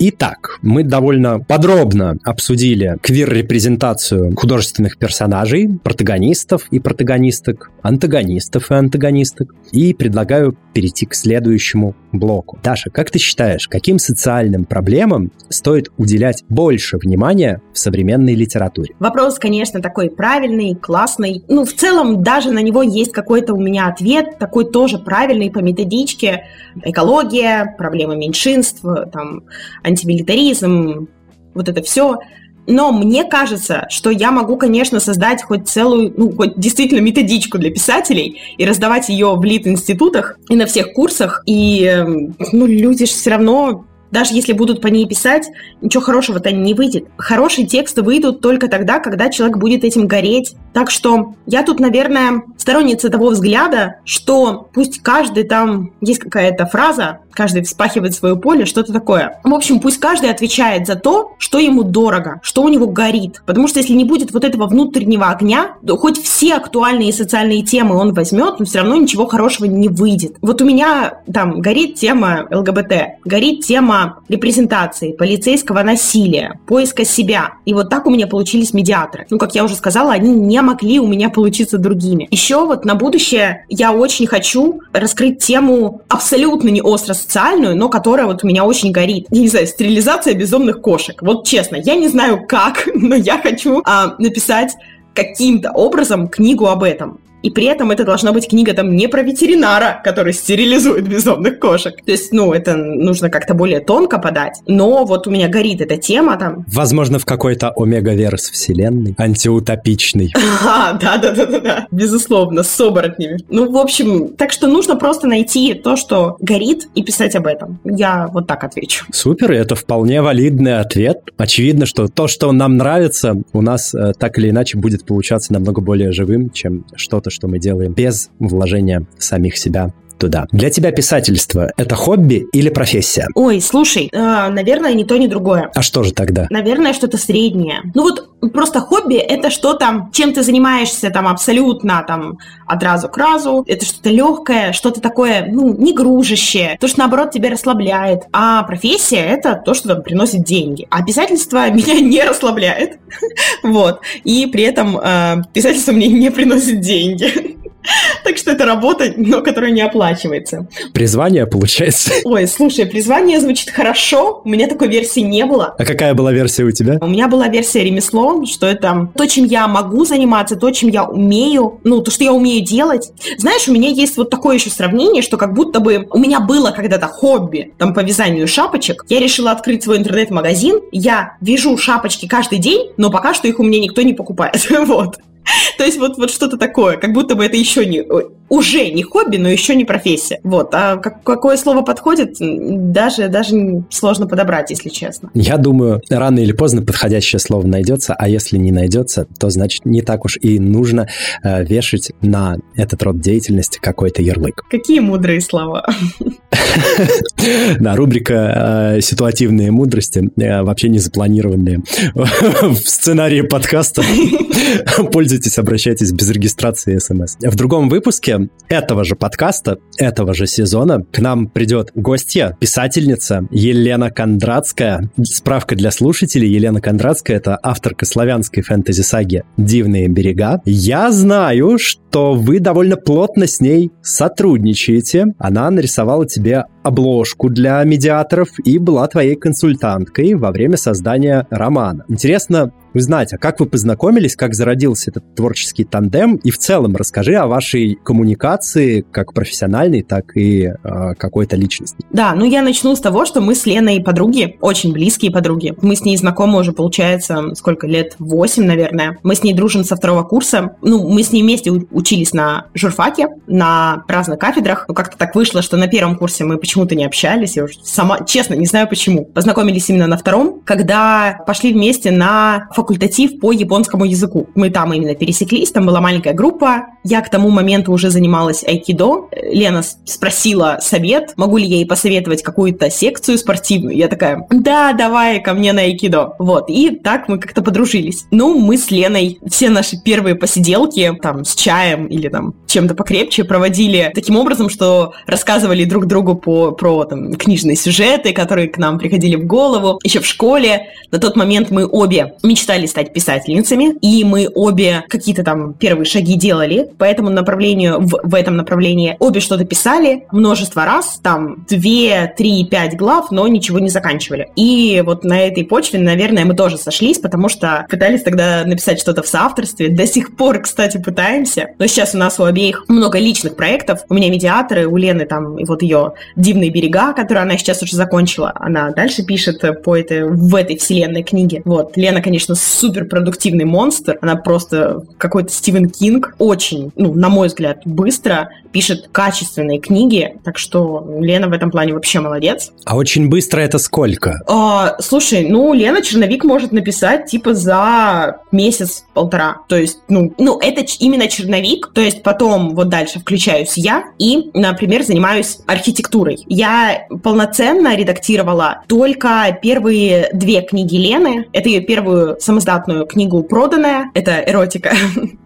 Итак, мы довольно подробно обсудили квир-репрезентацию художественных персонажей, протагонистов и протагонисток, антагонистов и антагонисток. И предлагаю перейти к следующему блоку. Даша, как ты считаешь, каким социальным проблемам стоит уделять больше внимания в современной литературе? Вопрос, конечно, такой правильный, классный. Ну, в целом, даже на него есть какой-то у меня ответ, такой тоже правильный по методичке. Экология, проблемы меньшинств, там, антимилитаризм, вот это все. Но мне кажется, что я могу, конечно, создать хоть целую, ну, хоть действительно методичку для писателей и раздавать ее в лид-институтах и на всех курсах. И, эм, ну, люди же все равно даже если будут по ней писать, ничего хорошего-то не выйдет. Хорошие тексты выйдут только тогда, когда человек будет этим гореть. Так что я тут, наверное, сторонница того взгляда, что пусть каждый там, есть какая-то фраза, каждый вспахивает свое поле, что-то такое. В общем, пусть каждый отвечает за то, что ему дорого, что у него горит. Потому что если не будет вот этого внутреннего огня, то хоть все актуальные социальные темы он возьмет, но все равно ничего хорошего не выйдет. Вот у меня там горит тема ЛГБТ, горит тема репрезентации, полицейского насилия, поиска себя. И вот так у меня получились медиаторы. Ну, как я уже сказала, они не могли у меня получиться другими. Еще вот на будущее я очень хочу раскрыть тему абсолютно не остро социальную, но которая вот у меня очень горит. Я не знаю, стерилизация безумных кошек. Вот честно, я не знаю как, *laughs* но я хочу а, написать каким-то образом книгу об этом. И при этом это должна быть книга там не про ветеринара, который стерилизует бездомных кошек. То есть, ну, это нужно как-то более тонко подать. Но вот у меня горит эта тема там. Возможно, в какой-то омега-верс вселенной, антиутопичный. *laughs* А, да-да-да-да, безусловно, с оборотнями. Ну, в общем, так что нужно просто найти то, что горит, и писать об этом. Я вот так отвечу. Супер, это вполне валидный ответ. Очевидно, что то, что нам нравится, у нас э, так или иначе будет получаться намного более живым, чем что-то, что мы делаем без вложения самих себя туда. Для тебя писательство – это хобби или профессия? Ой, слушай, э, наверное, ни то, ни другое. А что же тогда? Наверное, что-то среднее. Ну вот просто хобби – это что-то, чем ты занимаешься там абсолютно там от разу к разу. Это что-то легкое, что-то такое, ну, не гружащее, то, что наоборот тебя расслабляет. А профессия – это то, что там приносит деньги. А писательство *laughs* меня не расслабляет. *laughs* Вот. И при этом э, писательство мне не приносит деньги. *laughs* *laughs* Так что это работа, но которая не оплачивается. Призвание, получается? *laughs* Ой, слушай, призвание звучит хорошо. У меня такой версии не было. А какая была версия у тебя? У меня была версия ремесло, что это то, чем я могу заниматься, то, чем я умею, ну, то, что я умею делать. Знаешь, у меня есть вот такое еще сравнение, что как будто бы у меня было когда-то хобби, там, по вязанию шапочек. Я решила открыть свой интернет-магазин. Я вяжу шапочки каждый день, но пока что их у меня никто не покупает. *laughs* Вот. *laughs* То есть вот, вот что-то такое, как будто бы это еще не, уже не хобби, но еще не профессия. Вот. А как, какое слово подходит, даже, даже сложно подобрать, если честно. Я думаю, рано или поздно подходящее слово найдется, а если не найдется, то значит не так уж и нужно э, вешать на этот род деятельности какой-то ярлык. *laughs* Какие мудрые слова. Да, рубрика э, «Ситуативные мудрости», э, вообще не запланированные *laughs* в сценарии подкаста. Пользуйтесь, обращайтесь без регистрации смс. В другом выпуске этого же подкаста, этого же сезона к нам придет гостья, писательница Елена Кондратская. Справка для слушателей. Елена Кондратская — это авторка славянской фэнтези-саги «Дивные берега». Я знаю, что вы довольно плотно с ней сотрудничаете. Она нарисовала тебе обложку для медиаторов и была твоей консультанткой во время создания романа. Интересно узнать, а как вы познакомились, как зародился этот творческий тандем, и в целом расскажи о вашей коммуникации, как профессиональной, так и э, какой-то личностной. Да, ну я начну с того, что мы с Леной подруги, очень близкие подруги. Мы с ней знакомы уже, получается, сколько лет? Восемь, наверное. Мы с ней дружим со второго курса. Ну, мы с ней вместе учились на журфаке, на разных кафедрах. Ну, как-то так вышло, что на первом курсе мы почему-то не общались. Я уже сама, честно, не знаю почему. Познакомились именно на втором, когда пошли вместе на факультатив по японскому языку. Мы там именно пересеклись, там была маленькая группа. Я к тому моменту уже занималась айкидо. Лена спросила совет, могу ли я ей посоветовать какую-то секцию спортивную. Я такая, да, давай ко мне на айкидо. Вот, и так мы как-то подружились. Ну, мы с Леной все наши первые посиделки, там, с чаем или там чем-то покрепче проводили таким образом, что рассказывали друг другу по, про там, книжные сюжеты, которые к нам приходили в голову. Еще в школе на тот момент мы обе мечтали стать писательницами, и мы обе какие-то там первые шаги делали по этому направлению, в, в этом направлении. Обе что-то писали множество раз, там, две, три, пять глав, но ничего не заканчивали. И вот на этой почве, наверное, мы тоже сошлись, потому что пытались тогда написать что-то в соавторстве. До сих пор, кстати, пытаемся. Но сейчас у нас у обеих много личных проектов. У меня медиаторы, у Лены там и вот ее «Дивные берега», которую она сейчас уже закончила. Она дальше пишет по этой, в этой вселенной книге. Вот. Лена, конечно, супер продуктивный монстр. Она просто какой-то Стивен Кинг. Очень, ну, на мой взгляд, быстро пишет качественные книги. Так что Лена в этом плане вообще молодец. А очень быстро это сколько? А, слушай, ну, Лена черновик может написать типа за месяц-полтора. То есть, ну, ну, это именно черновик. То есть потом вот дальше включаюсь я и, например, занимаюсь архитектурой. Я полноценно редактировала только первые две книги Лены. Это ее первую самоздатную книгу «Проданная». Это эротика. *laughs*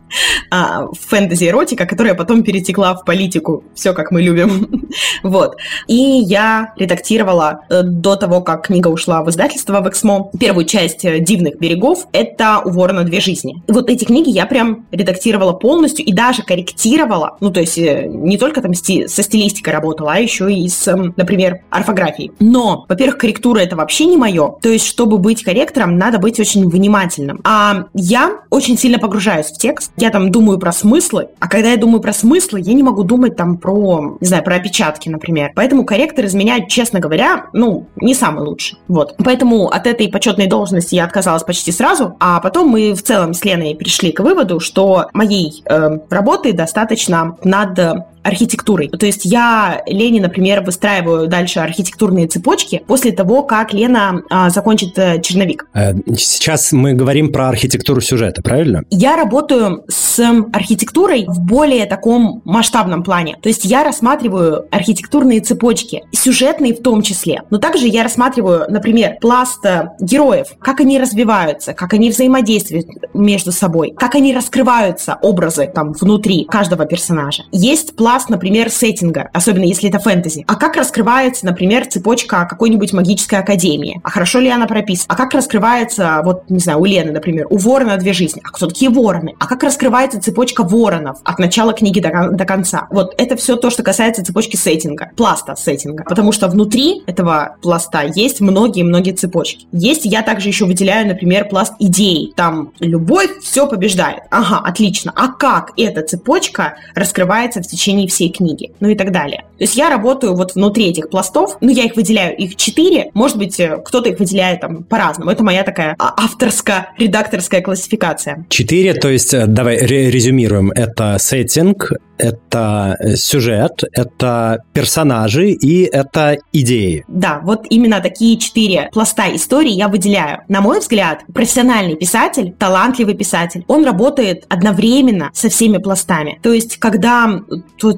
а, фэнтези-эротика, которая потом перетекла в политику. Все, как мы любим. *laughs* вот. И я редактировала э, до того, как книга ушла в издательство в Эксмо, первую часть э, «Дивных берегов» — это «У ворона две жизни». И вот эти книги я прям редактировала полностью и даже корректировала. Ну, то есть э, не только там сти- со стилистикой работала, а еще и с, эм, например, орфографией. Но, во-первых, корректура — это вообще не мое. То есть, чтобы быть корректором, надо быть очень внимательным. А я очень сильно погружаюсь в текст. Я там думаю про смыслы, а когда я думаю про смыслы, я не могу думать там про, не знаю, про опечатки, например. Поэтому корректор из меня, честно говоря, ну, не самый лучший. Вот. Поэтому от этой почетной должности я отказалась почти сразу, а потом мы в целом с Леной пришли к выводу, что моей э, работы достаточно над архитектурой. То есть я Лене, например, выстраиваю дальше архитектурные цепочки после того, как Лена а, закончит э, черновик. Э, сейчас мы говорим про архитектуру сюжета, правильно? Я работаю с архитектурой в более таком масштабном плане. То есть я рассматриваю архитектурные цепочки, сюжетные в том числе. Но также я рассматриваю, например, пласт э, героев, как они развиваются, как они взаимодействуют между собой, как они раскрываются, образы там внутри каждого персонажа. Есть пласт класс, например, сеттинга, особенно если это фэнтези. А как раскрывается, например, цепочка какой-нибудь магической академии? А хорошо ли она прописана? А как раскрывается, вот, не знаю, у Лены, например, у Ворона две жизни. А кто такие вороны? А как раскрывается цепочка воронов от начала книги до, до конца? Вот это все то, что касается цепочки сеттинга, пласта сеттинга. Потому что внутри этого пласта есть многие-многие цепочки. Есть, я также еще выделяю, например, пласт идей. Там любовь все побеждает. Ага, отлично. А как эта цепочка раскрывается в течение течение всей книги, ну и так далее. То есть я работаю вот внутри этих пластов, ну я их выделяю, их четыре, может быть, э, кто-то их выделяет там по-разному. Это моя такая а, авторская, редакторская классификация. Четыре, то есть, э, давай резюмируем, это сеттинг, это э, сюжет, это персонажи и это идеи. Да, вот именно такие четыре пласта истории я выделяю. На мой взгляд, профессиональный писатель, талантливый писатель, он работает одновременно со всеми пластами. То есть, когда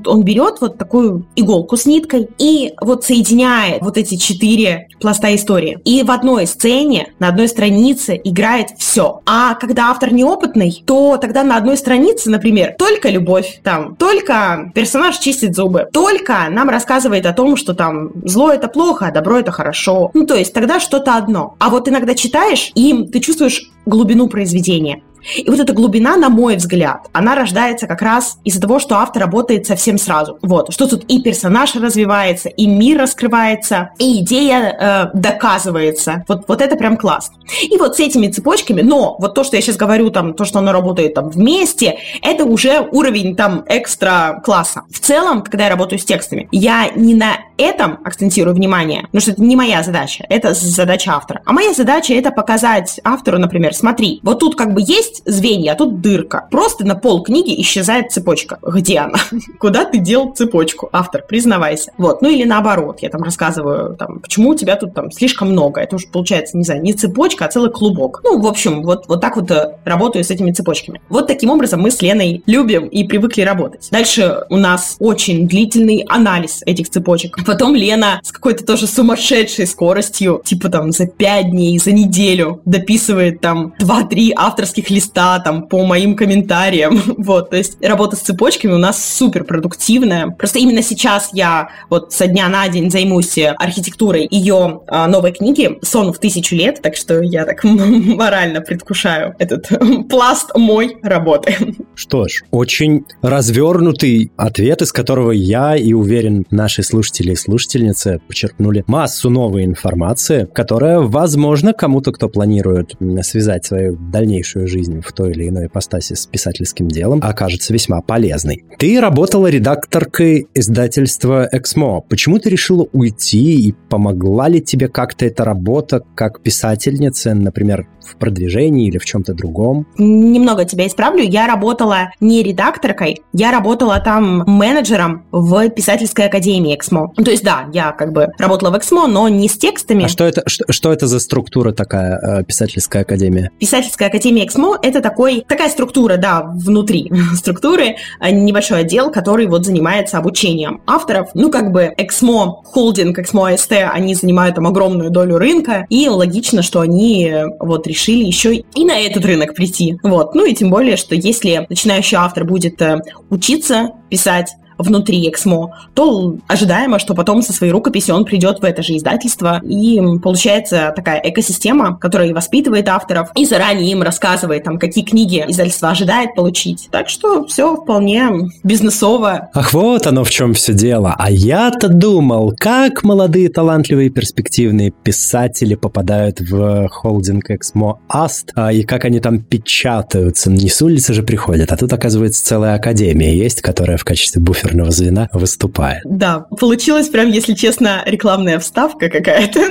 он берет вот такую иголку с ниткой и вот соединяет вот эти четыре пласта истории. И в одной сцене, на одной странице играет все. А когда автор неопытный, то тогда на одной странице, например, только любовь, там, только персонаж чистит зубы, только нам рассказывает о том, что там зло это плохо, а добро это хорошо. Ну, то есть тогда что-то одно. А вот иногда читаешь, и ты чувствуешь глубину произведения. И вот эта глубина, на мой взгляд, она рождается как раз из-за того, что автор работает совсем сразу. Вот, что тут и персонаж развивается, и мир раскрывается, и идея э, доказывается. Вот, вот это прям класс. И вот с этими цепочками, но вот то, что я сейчас говорю, там, то, что оно работает там вместе, это уже уровень там экстра класса. В целом, когда я работаю с текстами, я не на этом акцентирую внимание, потому что это не моя задача, это задача автора. А моя задача это показать автору, например, смотри, вот тут как бы есть есть звенья, а тут дырка. Просто на пол книги исчезает цепочка. Где она? *laughs* Куда ты дел цепочку? Автор, признавайся. Вот. Ну или наоборот, я там рассказываю, там, почему у тебя тут там слишком много. Это уже получается, не знаю, не цепочка, а целый клубок. Ну, в общем, вот, вот так вот э, работаю с этими цепочками. Вот таким образом мы с Леной любим и привыкли работать. Дальше у нас очень длительный анализ этих цепочек. Потом Лена с какой-то тоже сумасшедшей скоростью, типа там за 5 дней, за неделю дописывает там 2-3 авторских листа там по моим комментариям. *laughs* Вот, то есть работа с цепочками у нас супер продуктивная. Просто именно сейчас я вот со дня на день займусь архитектурой ее а, новой книги «Сон в тысячу лет», так что я так *laughs* морально предвкушаю этот *laughs* пласт мой работы. Что ж, очень развернутый ответ, из которого я и уверен, наши слушатели и слушательницы почерпнули массу новой информации, которая, возможно, кому-то, кто планирует связать свою дальнейшую жизнь в той или иной ипостаси с писательским делом окажется весьма полезной. Ты работала редакторкой издательства «Эксмо». Почему ты решила уйти и помогла ли тебе как-то эта работа как писательница, например, в продвижении или в чем-то другом? Немного тебя исправлю. Я работала не редакторкой, я работала там менеджером в писательской академии «Эксмо». То есть, да, я как бы работала в «Эксмо», но не с текстами. А что это, что, что это за структура такая, э, писательская академия? Писательская академия «Эксмо» — это такой, такая структура, да, внутри *laughs* структуры, а, небольшой отдел, который вот занимается обучением авторов. Ну, как бы Эксмо, холдинг Эксмо АСТ, они занимают там огромную долю рынка, и логично, что они вот решили еще и на этот рынок прийти. Вот. Ну и тем более, что если начинающий автор будет э, учиться писать, внутри Эксмо, то ожидаемо, что потом со своей рукописью он придет в это же издательство, и получается такая экосистема, которая и воспитывает авторов, и заранее им рассказывает, там, какие книги издательство ожидает получить. Так что все вполне бизнесово. Ах, вот оно в чем все дело. А я-то думал, как молодые, талантливые, перспективные писатели попадают в холдинг Эксмо Аст, а, и как они там печатаются. Не с улицы же приходят, а тут, оказывается, целая академия есть, которая в качестве буферного звена выступает. Да, получилось прям, если честно, рекламная вставка какая-то.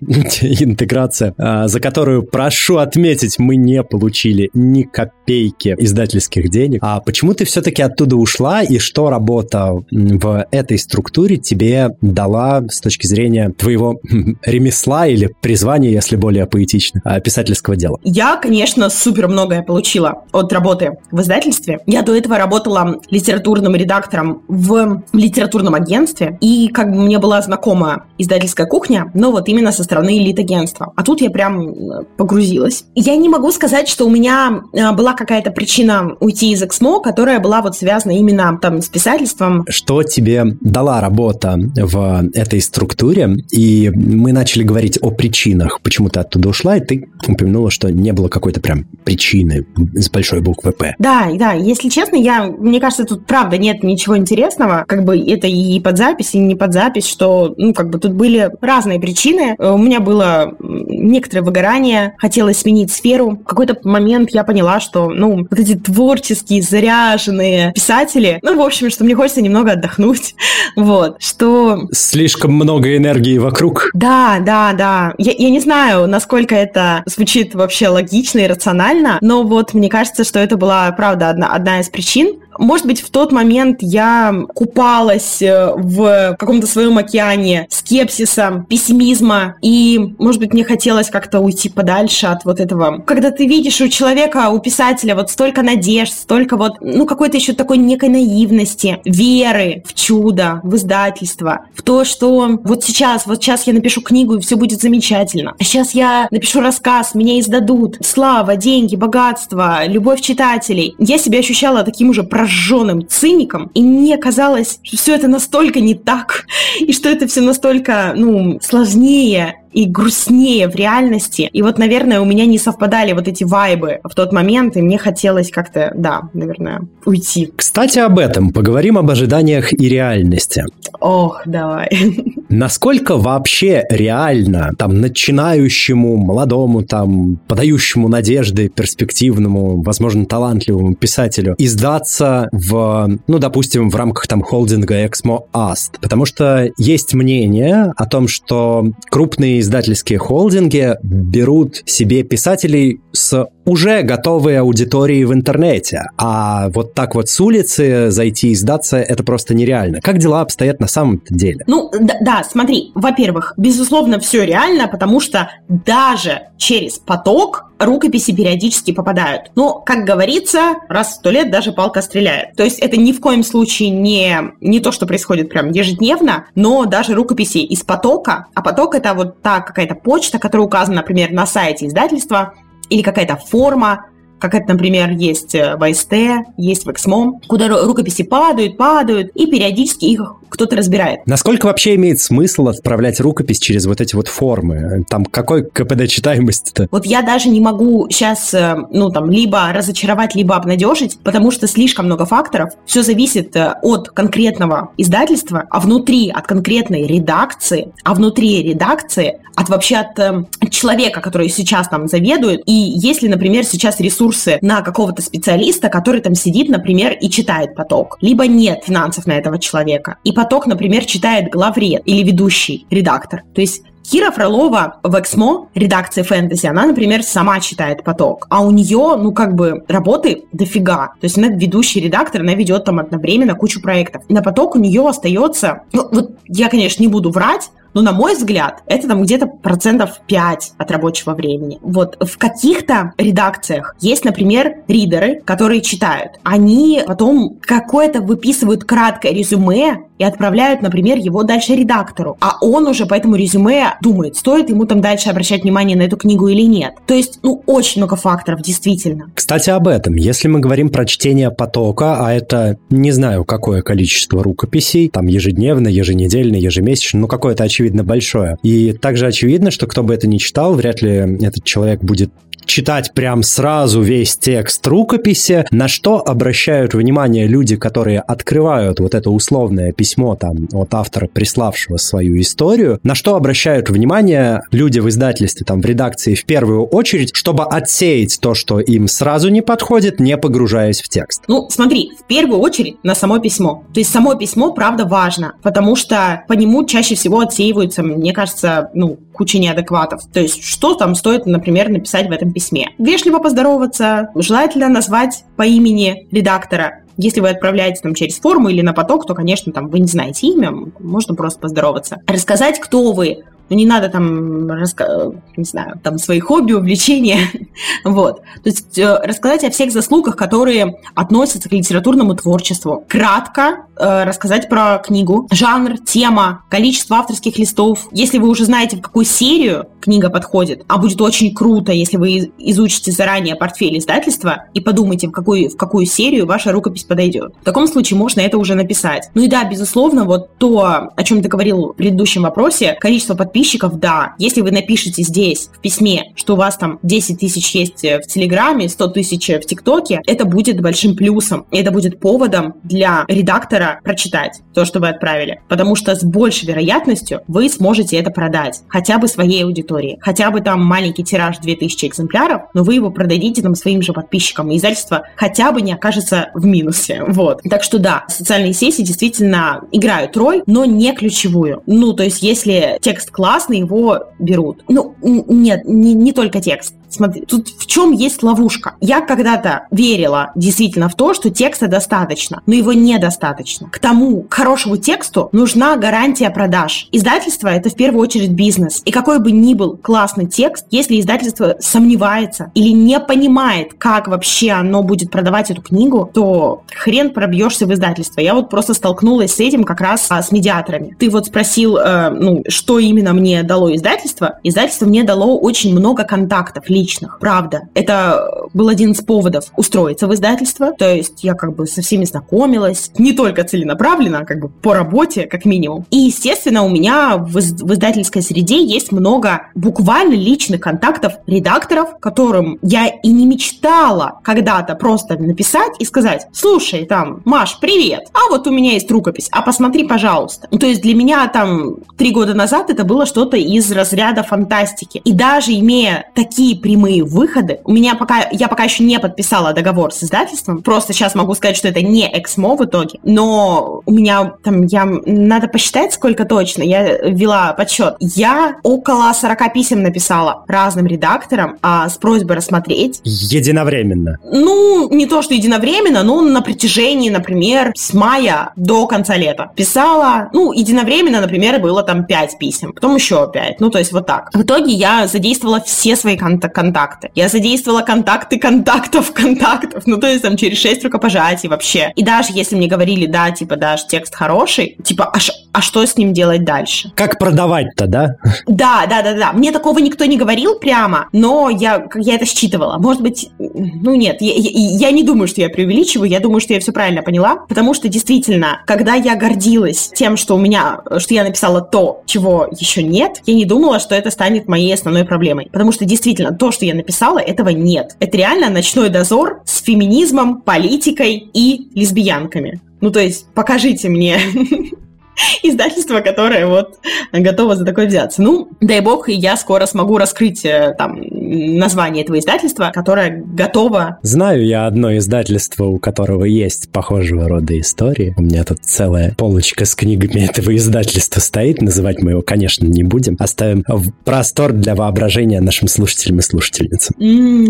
Интеграция, а, за которую, прошу отметить, мы не получили ни копейки издательских денег. А почему ты все-таки оттуда ушла и что работа в этой структуре тебе дала с точки зрения твоего ремесла или призвания, если более поэтично, а, писательского дела? Я, конечно, супер многое получила от работы в издательстве. Я до этого работала литературным редактором в литературном агентстве, и как бы мне была знакома издательская кухня, но вот именно именно со стороны элит-агентства. А тут я прям э, погрузилась. Я не могу сказать, что у меня э, была какая-то причина уйти из Эксмо, которая была вот связана именно там с писательством. Что тебе дала работа в этой структуре? И мы начали говорить о причинах, почему ты оттуда ушла, и ты упомянула, что не было какой-то прям причины с большой буквы «П». Да, да, если честно, я, мне кажется, тут правда нет ничего интересного, как бы это и под запись, и не под запись, что, ну, как бы тут были разные причины, Э, у меня было некоторое выгорание, хотелось сменить сферу. В какой-то момент я поняла, что, ну, вот эти творческие, заряженные писатели, ну, в общем, что мне хочется немного отдохнуть, *laughs* вот, что... Слишком много энергии вокруг. Да, да, да. Я, я не знаю, насколько это звучит вообще логично и рационально, но вот мне кажется, что это была, правда, одна, одна из причин, может быть, в тот момент я купалась э, в каком-то своем океане скепсиса, пессимизма, и, может быть, мне хотелось как-то уйти подальше от вот этого. Когда ты видишь у человека, у писателя вот столько надежд, столько вот, ну, какой-то еще такой некой наивности, веры в чудо, в издательство, в то, что вот сейчас, вот сейчас я напишу книгу, и все будет замечательно. А сейчас я напишу рассказ, меня издадут. Слава, деньги, богатство, любовь читателей. Я себя ощущала таким уже прожженным циником, и мне казалось, что все это настолько не так, *laughs* и что это все настолько, ну, сложнее, и грустнее в реальности. И вот, наверное, у меня не совпадали вот эти вайбы в тот момент, и мне хотелось как-то, да, наверное, уйти. Кстати, об этом. Поговорим об ожиданиях и реальности. Ох, давай. *laughs* Насколько вообще реально там начинающему, молодому, там, подающему надежды, перспективному, возможно, талантливому писателю издаться в, ну, допустим, в рамках там холдинга Exmo Ast? Потому что есть мнение о том, что крупные издательские холдинги берут себе писателей с уже готовой аудиторией в интернете. А вот так вот с улицы зайти и сдаться, это просто нереально. Как дела обстоят на самом деле? Ну, да, да смотри, во-первых, безусловно, все реально, потому что даже через поток рукописи периодически попадают. Но, как говорится, раз в сто лет даже палка стреляет. То есть это ни в коем случае не, не то, что происходит прям ежедневно, но даже рукописи из потока, а поток это вот та какая-то почта, которая указана, например, на сайте издательства, или какая-то форма, как это, например, есть в АСТ, есть в Эксмо, куда рукописи падают, падают, и периодически их кто-то разбирает. Насколько вообще имеет смысл отправлять рукопись через вот эти вот формы? Там какой КПД читаемости-то? Вот я даже не могу сейчас, э, ну, там, либо разочаровать, либо обнадежить, потому что слишком много факторов. Все зависит э, от конкретного издательства, а внутри от конкретной редакции, а внутри редакции от вообще от э, человека, который сейчас там заведует. И если, например, сейчас ресурсы на какого-то специалиста, который там сидит, например, и читает поток, либо нет финансов на этого человека. И поток, например, читает главред или ведущий редактор. То есть Кира Фролова в Эксмо, редакции фэнтези, она, например, сама читает поток, а у нее, ну, как бы, работы дофига. То есть она ведущий редактор, она ведет там одновременно кучу проектов. И на поток у нее остается, ну, вот я, конечно, не буду врать, но, на мой взгляд, это там где-то процентов 5 от рабочего времени. Вот в каких-то редакциях есть, например, ридеры, которые читают. Они потом какое-то выписывают краткое резюме и отправляют, например, его дальше редактору. А он уже по этому резюме думает, стоит ему там дальше обращать внимание на эту книгу или нет. То есть, ну, очень много факторов, действительно. Кстати, об этом. Если мы говорим про чтение потока, а это не знаю какое количество рукописей, там ежедневно, еженедельно, ежемесячно, ну какое-то очевидно большое. И также очевидно, что кто бы это ни читал, вряд ли этот человек будет читать прям сразу весь текст рукописи, на что обращают внимание люди, которые открывают вот это условное письмо там от автора, приславшего свою историю, на что обращают внимание люди в издательстве, там в редакции в первую очередь, чтобы отсеять то, что им сразу не подходит, не погружаясь в текст. Ну, смотри, в первую очередь на само письмо. То есть само письмо, правда, важно, потому что по нему чаще всего отсеиваются, мне кажется, ну, куча неадекватов. То есть, что там стоит, например, написать в этом письме? Вежливо поздороваться, желательно назвать по имени редактора, если вы отправляете там через форму или на поток, то, конечно, там вы не знаете имя, можно просто поздороваться. Рассказать, кто вы, ну, не надо там, раска... не знаю, там свои хобби, увлечения, *laughs* вот. То есть э, рассказать о всех заслугах, которые относятся к литературному творчеству. Кратко э, рассказать про книгу, жанр, тема, количество авторских листов. Если вы уже знаете, в какую серию книга подходит, а будет очень круто, если вы изучите заранее портфель издательства и подумайте, в какую, в какую серию ваша рукопись подойдет. В таком случае можно это уже написать. Ну и да, безусловно, вот то, о чем ты говорил в предыдущем вопросе, количество подписчиков подписчиков, да. Если вы напишете здесь в письме, что у вас там 10 тысяч есть в Телеграме, 100 тысяч в ТикТоке, это будет большим плюсом. Это будет поводом для редактора прочитать то, что вы отправили. Потому что с большей вероятностью вы сможете это продать. Хотя бы своей аудитории. Хотя бы там маленький тираж 2000 экземпляров, но вы его продадите там своим же подписчикам. И издательство хотя бы не окажется в минусе. *laughs* Вот. Так что да, социальные сети действительно играют роль, но не ключевую. Ну, то есть если текст классный, классно его берут. Ну, нет, не, не только текст. Смотри, тут в чем есть ловушка? Я когда-то верила действительно в то, что текста достаточно, но его недостаточно. К тому к хорошему тексту нужна гарантия продаж. Издательство — это в первую очередь бизнес. И какой бы ни был классный текст, если издательство сомневается или не понимает, как вообще оно будет продавать эту книгу, то хрен пробьешься в издательство. Я вот просто столкнулась с этим как раз а, с медиаторами. Ты вот спросил, э, ну, что именно мне дало издательство. Издательство мне дало очень много контактов, личных, правда. Это был один из поводов устроиться в издательство, то есть я как бы со всеми знакомилась, не только целенаправленно, а как бы по работе, как минимум. И, естественно, у меня в, в издательской среде есть много буквально личных контактов редакторов, которым я и не мечтала когда-то просто написать и сказать, слушай, там, Маш, привет, а вот у меня есть рукопись, а посмотри, пожалуйста. То есть для меня там три года назад это было что-то из разряда фантастики. И даже имея такие прямые выходы. У меня пока, я пока еще не подписала договор с издательством, просто сейчас могу сказать, что это не Эксмо в итоге, но у меня там, я, надо посчитать, сколько точно, я вела подсчет. Я около 40 писем написала разным редакторам а, с просьбой рассмотреть. Единовременно? Ну, не то, что единовременно, но на протяжении, например, с мая до конца лета. Писала, ну, единовременно, например, было там 5 писем, потом еще 5, ну, то есть вот так. В итоге я задействовала все свои контакты контакты. Я задействовала контакты контактов *laughs* контактов, ну то есть там через шесть рукопожатий вообще. И даже если мне говорили, да, типа, даже текст хороший, типа, а, а что с ним делать дальше? Как продавать-то, да? Да, да, да, да. Мне такого никто не говорил прямо, но я, я это считывала. Может быть, ну нет, я, я, я не думаю, что я преувеличиваю, я думаю, что я все правильно поняла, потому что действительно, когда я гордилась тем, что у меня, что я написала то, чего еще нет, я не думала, что это станет моей основной проблемой. Потому что действительно, то, что я написала, этого нет. Это реально ночной дозор с феминизмом, политикой и лесбиянками. Ну, то есть, покажите мне *laughs* *laughs* издательство, которое вот готово за такое взяться. Ну, дай бог, я скоро смогу раскрыть э, там название этого издательства, которое готово. Знаю я одно издательство, у которого есть похожего рода истории. У меня тут целая полочка с книгами этого издательства стоит. Называть мы его, конечно, не будем. Оставим простор для воображения нашим слушателям и слушательницам.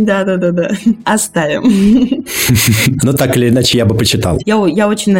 Да-да-да-да. *laughs* Оставим. *laughs* Ну, так или иначе, я бы почитал. Я, я очень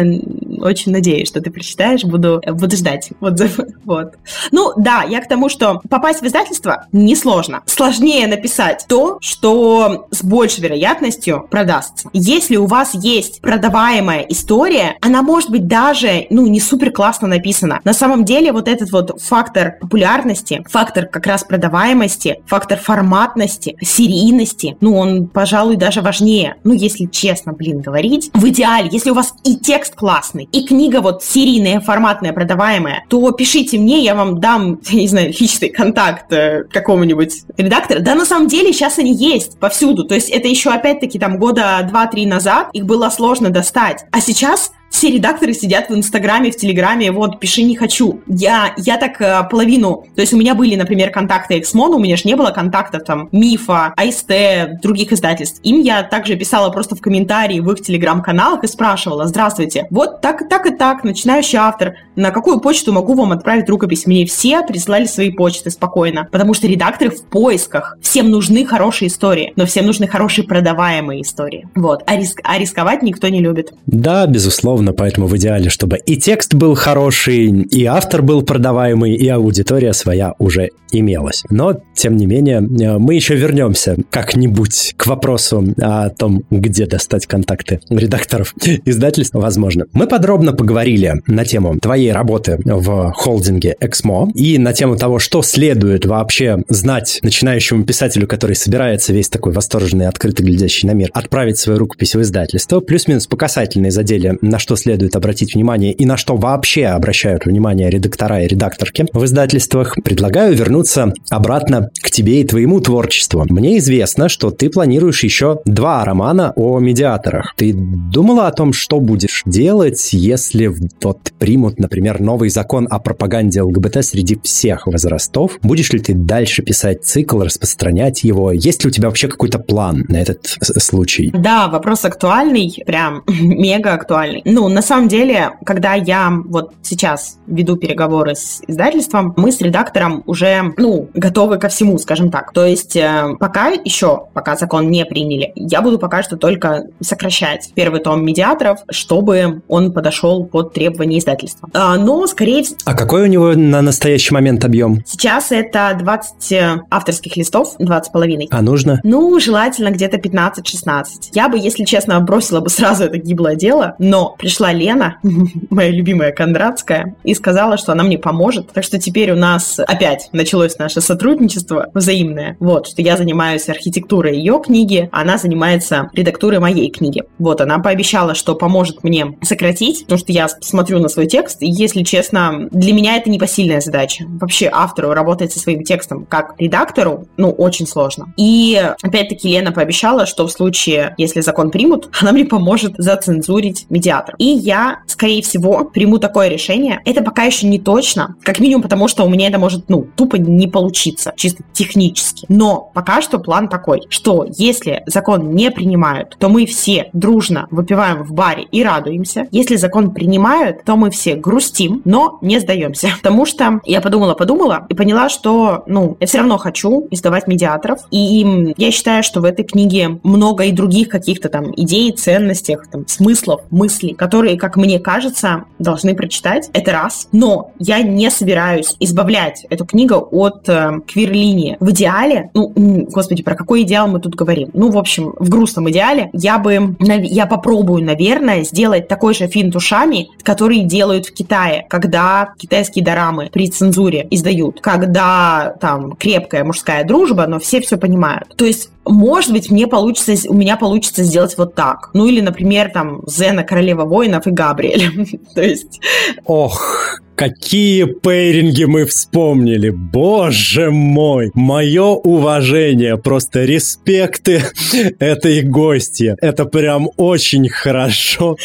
очень надеюсь, что ты прочитаешь, буду, буду ждать. Вот, вот. Ну, да, я к тому, что попасть в издательство несложно. Сложнее написать то, что с большей вероятностью продастся. Если у вас есть продаваемая история, она может быть даже, ну, не супер классно написана. На самом деле, вот этот вот фактор популярности, фактор как раз продаваемости, фактор форматности, серийности, ну, он, пожалуй, даже важнее. Ну, если честно, блин, говорить. В идеале, если у вас и текст классный, и книга вот серийная, форматная, продаваемая, то пишите мне, я вам дам, *laughs* я не знаю, личный контакт э, какого-нибудь редактора. Да, на самом деле, сейчас они есть повсюду. То есть это еще, опять-таки, там года два-три назад их было сложно достать. А сейчас все редакторы сидят в Инстаграме, в Телеграме, вот, пиши не хочу. Я, я так э, половину, то есть у меня были, например, контакты Эксмона, у меня же не было контактов там Мифа, АСТ, других издательств. Им я также писала просто в комментарии в их Телеграм-каналах и спрашивала, здравствуйте, вот так, так и так, начинающий автор, на какую почту могу вам отправить рукопись? Мне все прислали свои почты спокойно, потому что редакторы в поисках. Всем нужны хорошие истории, но всем нужны хорошие продаваемые истории. Вот, а, риск, а рисковать никто не любит. Да, безусловно безусловно, поэтому в идеале, чтобы и текст был хороший, и автор был продаваемый, и аудитория своя уже имелась. Но, тем не менее, э, мы еще вернемся как-нибудь к вопросу о том, где достать контакты редакторов *laughs* издательств, возможно. Мы подробно поговорили на тему твоей работы в холдинге Эксмо и на тему того, что следует вообще знать начинающему писателю, который собирается весь такой восторженный, открытый, глядящий на мир, отправить свою рукопись в издательство. Плюс-минус по касательной задели, на что следует обратить внимание и на что вообще обращают внимание редактора и редакторки в издательствах, предлагаю вернуться обратно к тебе и твоему творчеству. Мне известно, что ты планируешь еще два романа о медиаторах. Ты думала о том, что будешь делать, если вот примут, например, новый закон о пропаганде ЛГБТ среди всех возрастов? Будешь ли ты дальше писать цикл, распространять его? Есть ли у тебя вообще какой-то план на этот случай? Да, вопрос актуальный, прям *laughs* мега актуальный. Ну, на самом деле, когда я вот сейчас веду переговоры с издательством, мы с редактором уже, ну, готовы ко всему, скажем так. То есть э, пока еще, пока закон не приняли, я буду пока что только сокращать первый том медиаторов, чтобы он подошел под требования издательства. А, но, скорее всего... А какой у него на настоящий момент объем? Сейчас это 20 э, авторских листов, 20 половиной. А нужно? Ну, желательно где-то 15-16. Я бы, если честно, бросила бы сразу это гиблое дело, но пришла Лена, *laughs* моя любимая Кондратская, и сказала, что она мне поможет. Так что теперь у нас опять началось наше сотрудничество взаимное. Вот, что я занимаюсь архитектурой ее книги, она занимается редактурой моей книги. Вот, она пообещала, что поможет мне сократить, потому что я смотрю на свой текст, и, если честно, для меня это непосильная задача. Вообще автору работать со своим текстом как редактору, ну, очень сложно. И, опять-таки, Лена пообещала, что в случае, если закон примут, *laughs* она мне поможет зацензурить медиатор. И я, скорее всего, приму такое решение. Это пока еще не точно, как минимум потому, что у меня это может, ну, тупо не получиться, чисто технически. Но пока что план такой, что если закон не принимают, то мы все дружно выпиваем в баре и радуемся. Если закон принимают, то мы все грустим, но не сдаемся. *laughs* Потому что я подумала-подумала и поняла, что, ну, я все равно хочу издавать медиаторов. И я считаю, что в этой книге много и других каких-то там идей, ценностей, там, смыслов, мыслей, которые, как мне кажется, должны прочитать. Это раз. Но я не собираюсь избавлять эту книгу от э, квир-линии. В идеале, ну, господи, про какой идеал мы тут говорим? Ну, в общем, в грустном идеале я бы, я попробую, наверное, сделать такой же финт ушами, который делают в Китае, когда китайские дорамы при цензуре издают, когда там крепкая мужская дружба, но все все понимают. То есть может быть, мне получится, у меня получится сделать вот так. Ну или, например, там, Зена, Королева воинов и Габриэль. *laughs* То есть... Ох, какие пейринги мы вспомнили. Боже мой, мое уважение, просто респекты *laughs* этой гости. Это прям очень хорошо.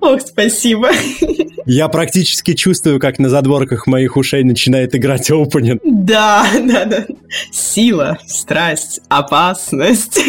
Ох, спасибо. Я практически чувствую, как на задворках моих ушей начинает играть опенинг. Да, *laughs* да, да. Сила, страсть, опасность.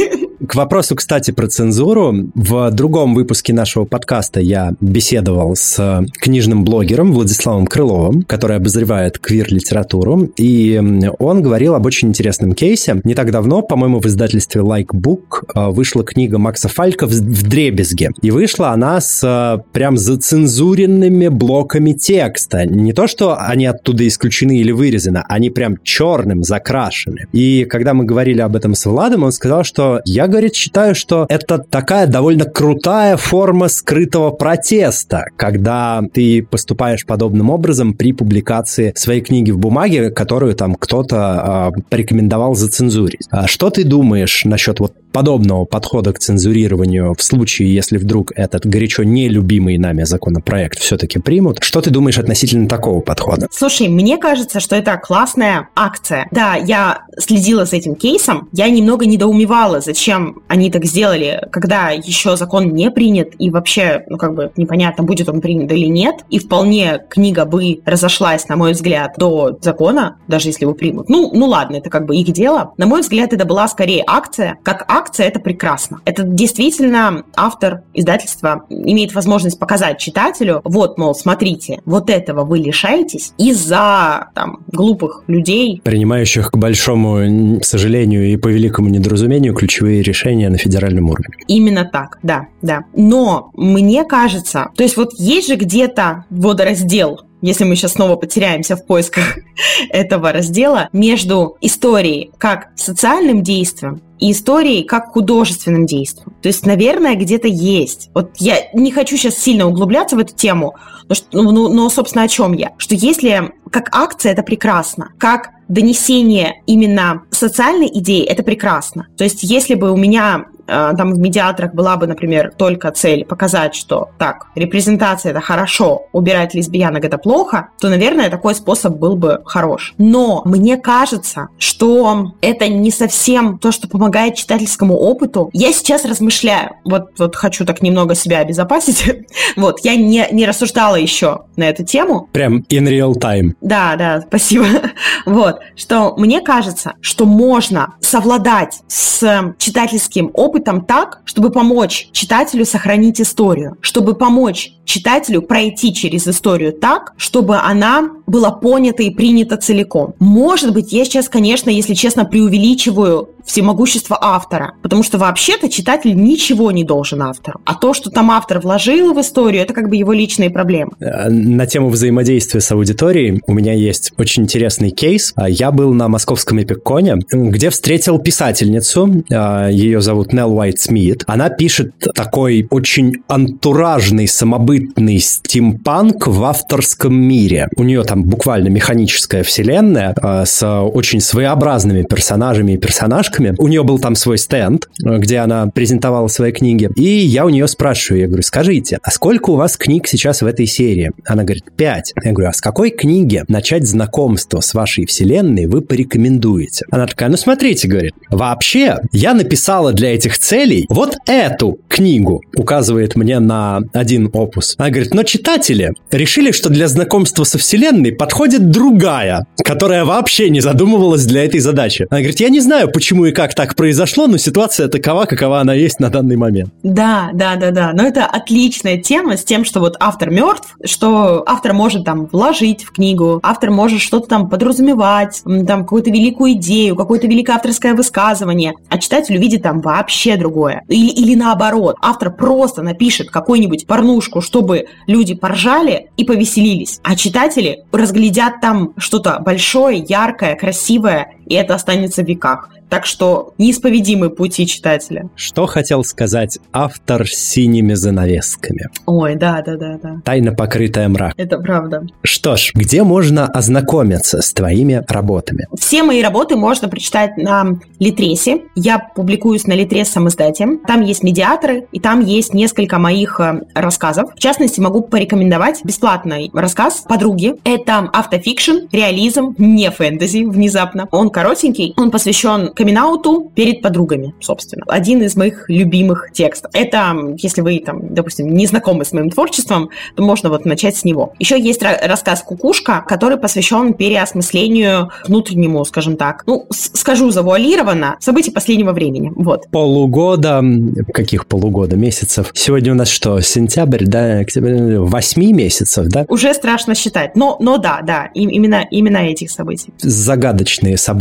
К вопросу, кстати, про цензуру. В другом выпуске нашего подкаста я беседовал с книжным блогером Владиславом Крыловым, который обозревает квир-литературу, и он говорил об очень интересном кейсе. Не так давно, по-моему, в издательстве Like Book э, вышла книга Макса Фалька в дребезге. И вышла она с э, прям зацензуренными блоками текста. Не то, что они оттуда исключены или вырезаны, они прям черным закрашены. И когда мы говорили об этом с Владом, он сказал, что я, говорит, считаю, что это такая довольно крутая форма скрытого протеста, когда ты поступаешь подобным образом при публикации своей книги в бумаге, которую там кто-то э, порекомендовал зацензурить. А что ты думаешь насчет вот подобного подхода к цензурированию в случае, если вдруг этот горячо нелюбимый нами законопроект все-таки примут. Что ты думаешь относительно такого подхода? Слушай, мне кажется, что это классная акция. Да, я следила за этим кейсом, я немного недоумевала, зачем они так сделали, когда еще закон не принят, и вообще, ну, как бы непонятно, будет он принят или нет, и вполне книга бы разошлась, на мой взгляд, до закона, даже если его примут. Ну, ну ладно, это как бы их дело. На мой взгляд, это была скорее акция, как акция акция, это прекрасно. Это действительно автор издательства имеет возможность показать читателю, вот, мол, смотрите, вот этого вы лишаетесь из-за там, глупых людей. Принимающих к большому, сожалению, и по великому недоразумению ключевые решения на федеральном уровне. Именно так, да, да. Но мне кажется, то есть вот есть же где-то водораздел если мы сейчас снова потеряемся в поисках *laughs* этого раздела, между историей как социальным действием и историей как художественным действием. То есть, наверное, где-то есть. Вот я не хочу сейчас сильно углубляться в эту тему, но, ну, ну, но собственно, о чем я? Что если как акция это прекрасно, как донесение именно социальной идеи это прекрасно. То есть, если бы у меня Э, там в медиаторах была бы, например, только цель показать, что так, репрезентация это хорошо, убирать лесбиянок это плохо, то, наверное, такой способ был бы хорош. Но мне кажется, что это не совсем то, что помогает читательскому опыту. Я сейчас размышляю, вот, вот хочу так немного себя обезопасить. *laughs* вот, я не, не рассуждала еще на эту тему. Прям in real time. Да, да, спасибо. *laughs* вот, что мне кажется, что можно совладать с читательским опытом опытом так, чтобы помочь читателю сохранить историю, чтобы помочь читателю пройти через историю так, чтобы она была понята и принята целиком. Может быть, я сейчас, конечно, если честно, преувеличиваю всемогущество автора, потому что вообще-то читатель ничего не должен автору. А то, что там автор вложил в историю, это как бы его личные проблемы. Э, на тему взаимодействия с аудиторией у меня есть очень интересный кейс. А, я был на московском эпиконе, где встретил писательницу, а, ее зовут Нелл Уайт Смит. Она пишет такой очень антуражный, самобытный стимпанк в авторском мире. У нее там буквально механическая вселенная а, с очень своеобразными персонажами и персонажками. У нее был там свой стенд, где она презентовала свои книги. И я у нее спрашиваю, я говорю, скажите, а сколько у вас книг сейчас в этой серии? Она говорит, пять. Я говорю, а с какой книги начать знакомство с вашей вселенной вы порекомендуете? Она такая, ну смотрите, говорит, вообще я написала для этих целей вот эту книгу, указывает мне на один опус. Она говорит, но читатели решили, что для знакомства со вселенной подходит другая, которая вообще не задумывалась для этой задачи. Она говорит, я не знаю, почему и как так произошло, но ситуация такова, какова она есть на данный момент. Да, да, да, да. Но это отличная тема с тем, что вот автор мертв, что автор может там вложить в книгу, автор может что-то там подразумевать, там какую-то великую идею, какое-то великое авторское высказывание, а читатель увидит там вообще другое. Или, или наоборот, автор просто напишет какую-нибудь порнушку, чтобы люди поржали и повеселились, а читатели разглядят там что-то большое, яркое, красивое, и это останется в веках. Так что неисповедимы пути читателя. Что хотел сказать автор с синими занавесками? Ой, да, да, да, да. Тайно покрытая мрак. Это правда. Что ж, где можно ознакомиться с твоими работами? Все мои работы можно прочитать на Литресе. Я публикуюсь на Литрес сам издателем. Там есть медиаторы, и там есть несколько моих э, рассказов. В частности, могу порекомендовать бесплатный рассказ подруги. Это автофикшн, реализм, не фэнтези внезапно. Он, коротенький. Он посвящен камин перед подругами, собственно. Один из моих любимых текстов. Это, если вы, там, допустим, не знакомы с моим творчеством, то можно вот начать с него. Еще есть рассказ «Кукушка», который посвящен переосмыслению внутреннему, скажем так, ну, скажу завуалированно, событий последнего времени. Вот. Полугода, каких полугода, месяцев? Сегодня у нас что, сентябрь, да, октябрь, восьми месяцев, да? Уже страшно считать, но, но да, да, именно, именно этих событий. Загадочные события,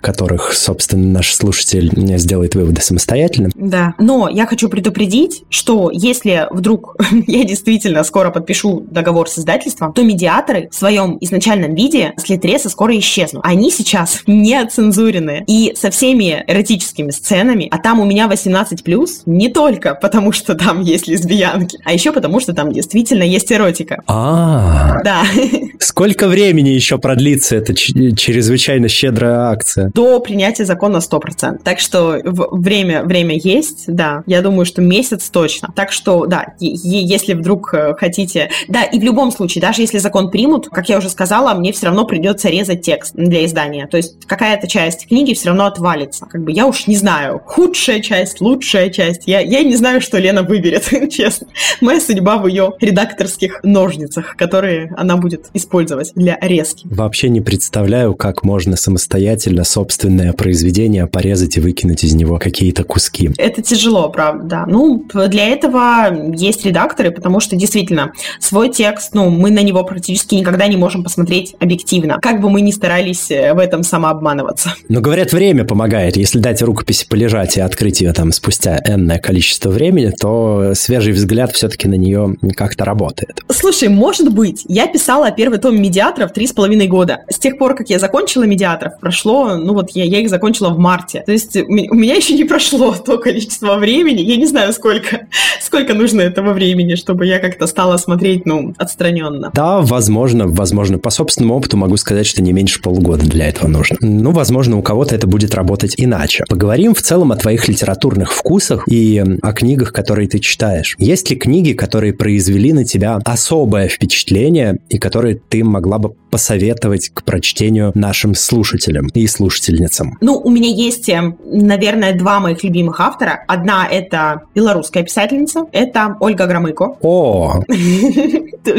которых, собственно, наш слушатель сделает выводы самостоятельно. Да, но я хочу предупредить, что если вдруг *laughs* я действительно скоро подпишу договор с издательством, то медиаторы в своем изначальном виде с Литреса скоро исчезнут. Они сейчас *laughs* не оцензурены и со всеми эротическими сценами, а там у меня 18+, не только потому, что там есть лесбиянки, а еще потому, что там действительно есть эротика. А, да. *laughs* Сколько времени еще продлится эта чрезвычайно щедрая акция? До принятия закона 100%. Так что время, время есть, да. Я думаю, что месяц точно. Так что, да, если вдруг э, хотите... Да, и в любом случае, даже если закон примут, как я уже сказала, мне все равно придется резать текст для издания. То есть какая-то часть книги все равно отвалится. Как бы я уж не знаю, худшая часть, лучшая часть. Я, я не знаю, что Лена выберет, *laughs* честно. Моя судьба в ее редакторских ножницах, которые она будет использовать для резки. Вообще не представляю, как можно самостоятельно собственное произведение порезать и выкинуть из него какие-то куски. Это тяжело, правда, да. Ну, для этого есть редакторы, потому что действительно свой текст, ну, мы на него практически никогда не можем посмотреть объективно. Как бы мы ни старались э, в этом самообманываться. Но говорят, время помогает. Если дать рукописи полежать и открыть ее там спустя энное количество времени, то свежий взгляд все-таки на нее как-то работает. Слушай, может быть, я писала первый том медиаторов три с половиной года. С тех пор, как я закончила медиаторов, прошло, ну вот я, я их закончила в марте. То есть у меня еще не прошло *laughs* то количество времени, я не знаю, сколько, *laughs* сколько нужно этого времени, чтобы я как-то стала смотреть, ну, отстраненно. Да, возможно, возможно. По собственному опыту могу сказать, что не меньше полугода для этого нужно. Ну, возможно, у кого-то это будет работать иначе. Поговорим в целом о твоих литературных вкусах и о книгах, которые ты читаешь. Есть ли книги, которые произвели на тебя особое впечатление и которые ты могла бы посоветовать к прочтению нашим слушателям и слушательницам? Ну, у меня есть, э, наверное, два моих любимых автора. Одна — это белорусская писательница, это Ольга Громыко. *laughs* О!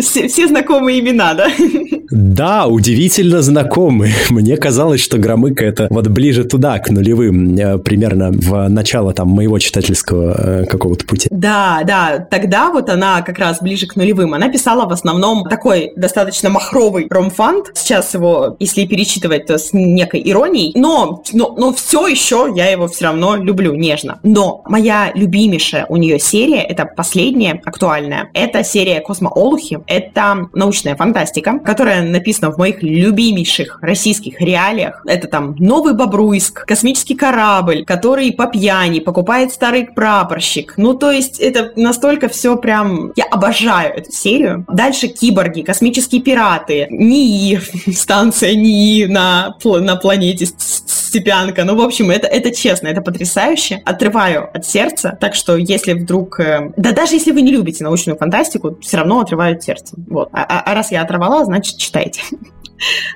Все, все знакомые имена, да? *laughs* Да, удивительно знакомые. *laughs* Мне казалось, что Громыко это вот ближе туда, к нулевым, э, примерно в начало там моего читательского э, какого-то пути. Да, да, тогда вот она как раз ближе к нулевым. Она писала в основном такой достаточно махровый ромфант. Сейчас его, если перечитывать, то с некой иронией. Но, но, но все еще я его все равно люблю нежно. Но моя любимейшая у нее серия, это последняя, актуальная, это серия Космоолухи. Это научная фантастика, которая написана в моих любимейших российских реалиях. Это там Новый Бобруйск, космический корабль, который по пьяни покупает старый прапорщик. Ну, то есть это настолько все прям... Я обожаю эту серию. Дальше киборги, космические пираты, НИИ, станция НИИ на, на планете Степянка. Ну, в общем, это, это честно, это потрясающе. Отрываю от сердца, так что если вдруг... Э, да даже если вы не любите научную фантастику, все равно отрываю от сердца. Вот. А, а, а раз я оторвала, значит, читайте.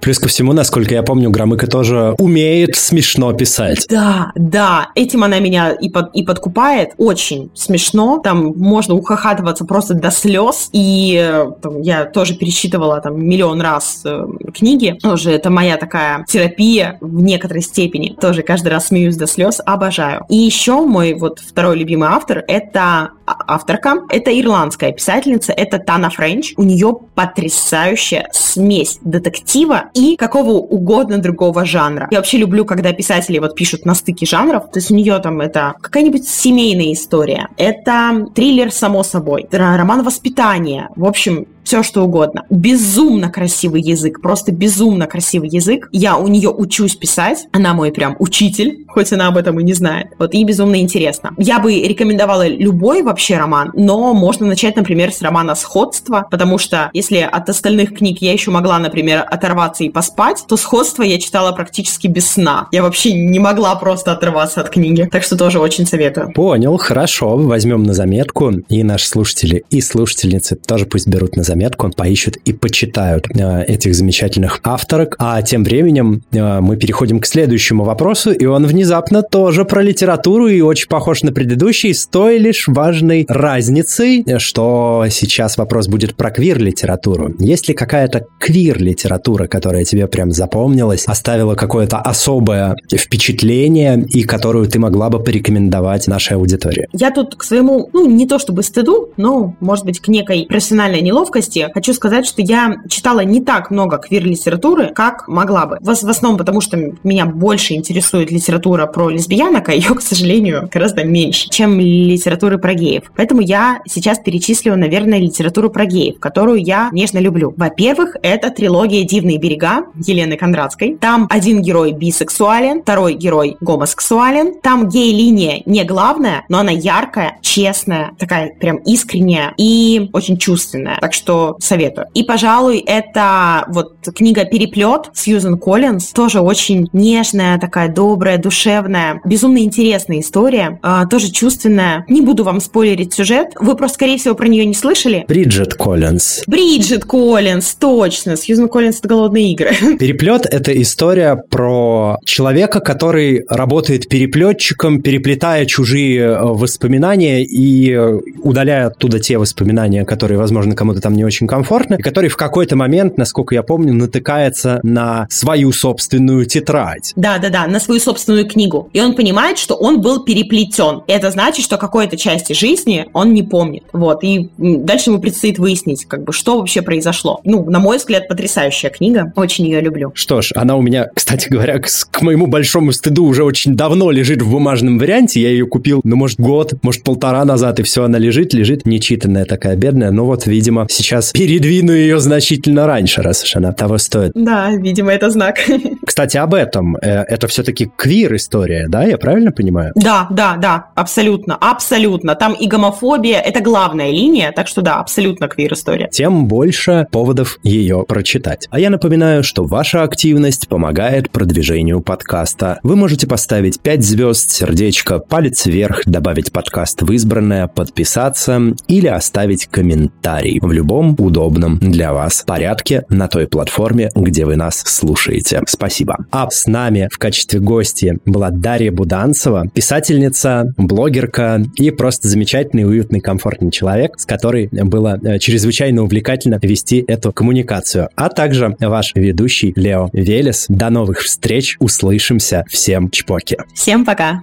Плюс ко всему, насколько я помню, Громыко тоже умеет смешно писать. Да, да. Этим она меня и, под, и подкупает. Очень смешно. Там можно ухахатываться просто до слез. И э, там, я тоже пересчитывала там миллион раз э, книги. Тоже это моя такая терапия в некоторой степени. Тоже каждый раз смеюсь до слез. Обожаю. И еще мой вот второй любимый автор — это авторка. Это ирландская писательница. Это Тана Френч. У нее потрясающая смесь детектива детектива и какого угодно другого жанра. Я вообще люблю, когда писатели вот пишут на стыке жанров. То есть у нее там это какая-нибудь семейная история, это триллер само собой, роман воспитания. В общем, все что угодно. Безумно красивый язык, просто безумно красивый язык. Я у нее учусь писать, она мой прям учитель, хоть она об этом и не знает. Вот, и безумно интересно. Я бы рекомендовала любой вообще роман, но можно начать, например, с романа «Сходство», потому что если от остальных книг я еще могла, например, оторваться и поспать, то «Сходство» я читала практически без сна. Я вообще не могла просто оторваться от книги, так что тоже очень советую. Понял, хорошо, возьмем на заметку, и наши слушатели и слушательницы тоже пусть берут на заметку пометку, поищут и почитают э, этих замечательных авторок. А тем временем э, мы переходим к следующему вопросу, и он внезапно тоже про литературу и очень похож на предыдущий, с той лишь важной разницей, что сейчас вопрос будет про квир-литературу. Есть ли какая-то квир-литература, которая тебе прям запомнилась, оставила какое-то особое впечатление и которую ты могла бы порекомендовать нашей аудитории? Я тут к своему, ну, не то чтобы стыду, но, может быть, к некой профессиональной неловкости хочу сказать, что я читала не так много квир-литературы, как могла бы. В, в основном потому, что меня больше интересует литература про лесбиянок, а ее, к сожалению, гораздо меньше, чем литературы про геев. Поэтому я сейчас перечислю, наверное, литературу про геев, которую я нежно люблю. Во-первых, это трилогия «Дивные берега» Елены Кондратской. Там один герой бисексуален, второй герой гомосексуален. Там гей-линия не главная, но она яркая, честная, такая прям искренняя и очень чувственная. Так что советую. И, пожалуй, это вот книга «Переплет» Сьюзен Коллинз. Тоже очень нежная, такая добрая, душевная, безумно интересная история. Э, тоже чувственная. Не буду вам спойлерить сюжет. Вы просто, скорее всего, про нее не слышали. Бриджит Коллинз. Бриджит Коллинз, точно. Сьюзен Коллинз — это «Голодные игры». *laughs* «Переплет» — это история про человека, который работает переплетчиком, переплетая чужие э, воспоминания и удаляя оттуда те воспоминания, которые, возможно, кому-то там не очень комфортны, и который в какой-то момент, насколько я помню, натыкается на свою собственную тетрадь. Да-да-да, на свою собственную книгу. И он понимает, что он был переплетен. Это значит, что какой-то части жизни он не помнит. Вот. И дальше ему предстоит выяснить, как бы, что вообще произошло. Ну, на мой взгляд, потрясающая книга. Очень ее люблю. Что ж, она у меня, кстати говоря, к, к моему большому стыду уже очень давно лежит в бумажном варианте. Я ее купил, ну, может, год, может, полтора назад, и все, она лежит, лежит, нечитанная такая бедная. Но вот, видимо, сейчас передвину ее значительно раньше, раз уж она того стоит. Да, видимо, это знак. *laughs* Кстати, об этом. Э, это все-таки квир-история, да? Я правильно понимаю? Да, да, да, абсолютно, абсолютно. Там и гомофобия – это главная линия, так что да, абсолютно квир-история. Тем больше поводов ее прочитать. А я напоминаю, что ваша активность помогает продвижению подкаста. Вы можете поставить 5 звезд, сердечко, палец вверх, добавить подкаст в избранное, подписаться или оставить комментарий в любом удобном для вас порядке на той платформе, где вы нас слушаете. Спасибо. А с нами в качестве гости была Дарья Буданцева, писательница, блогерка и просто замечательный, уютный, комфортный человек, с которой было э, чрезвычайно увлекательно вести эту коммуникацию. А также ваш ведущий Лео Велес. До новых встреч, услышимся. Всем чпоки. Всем пока.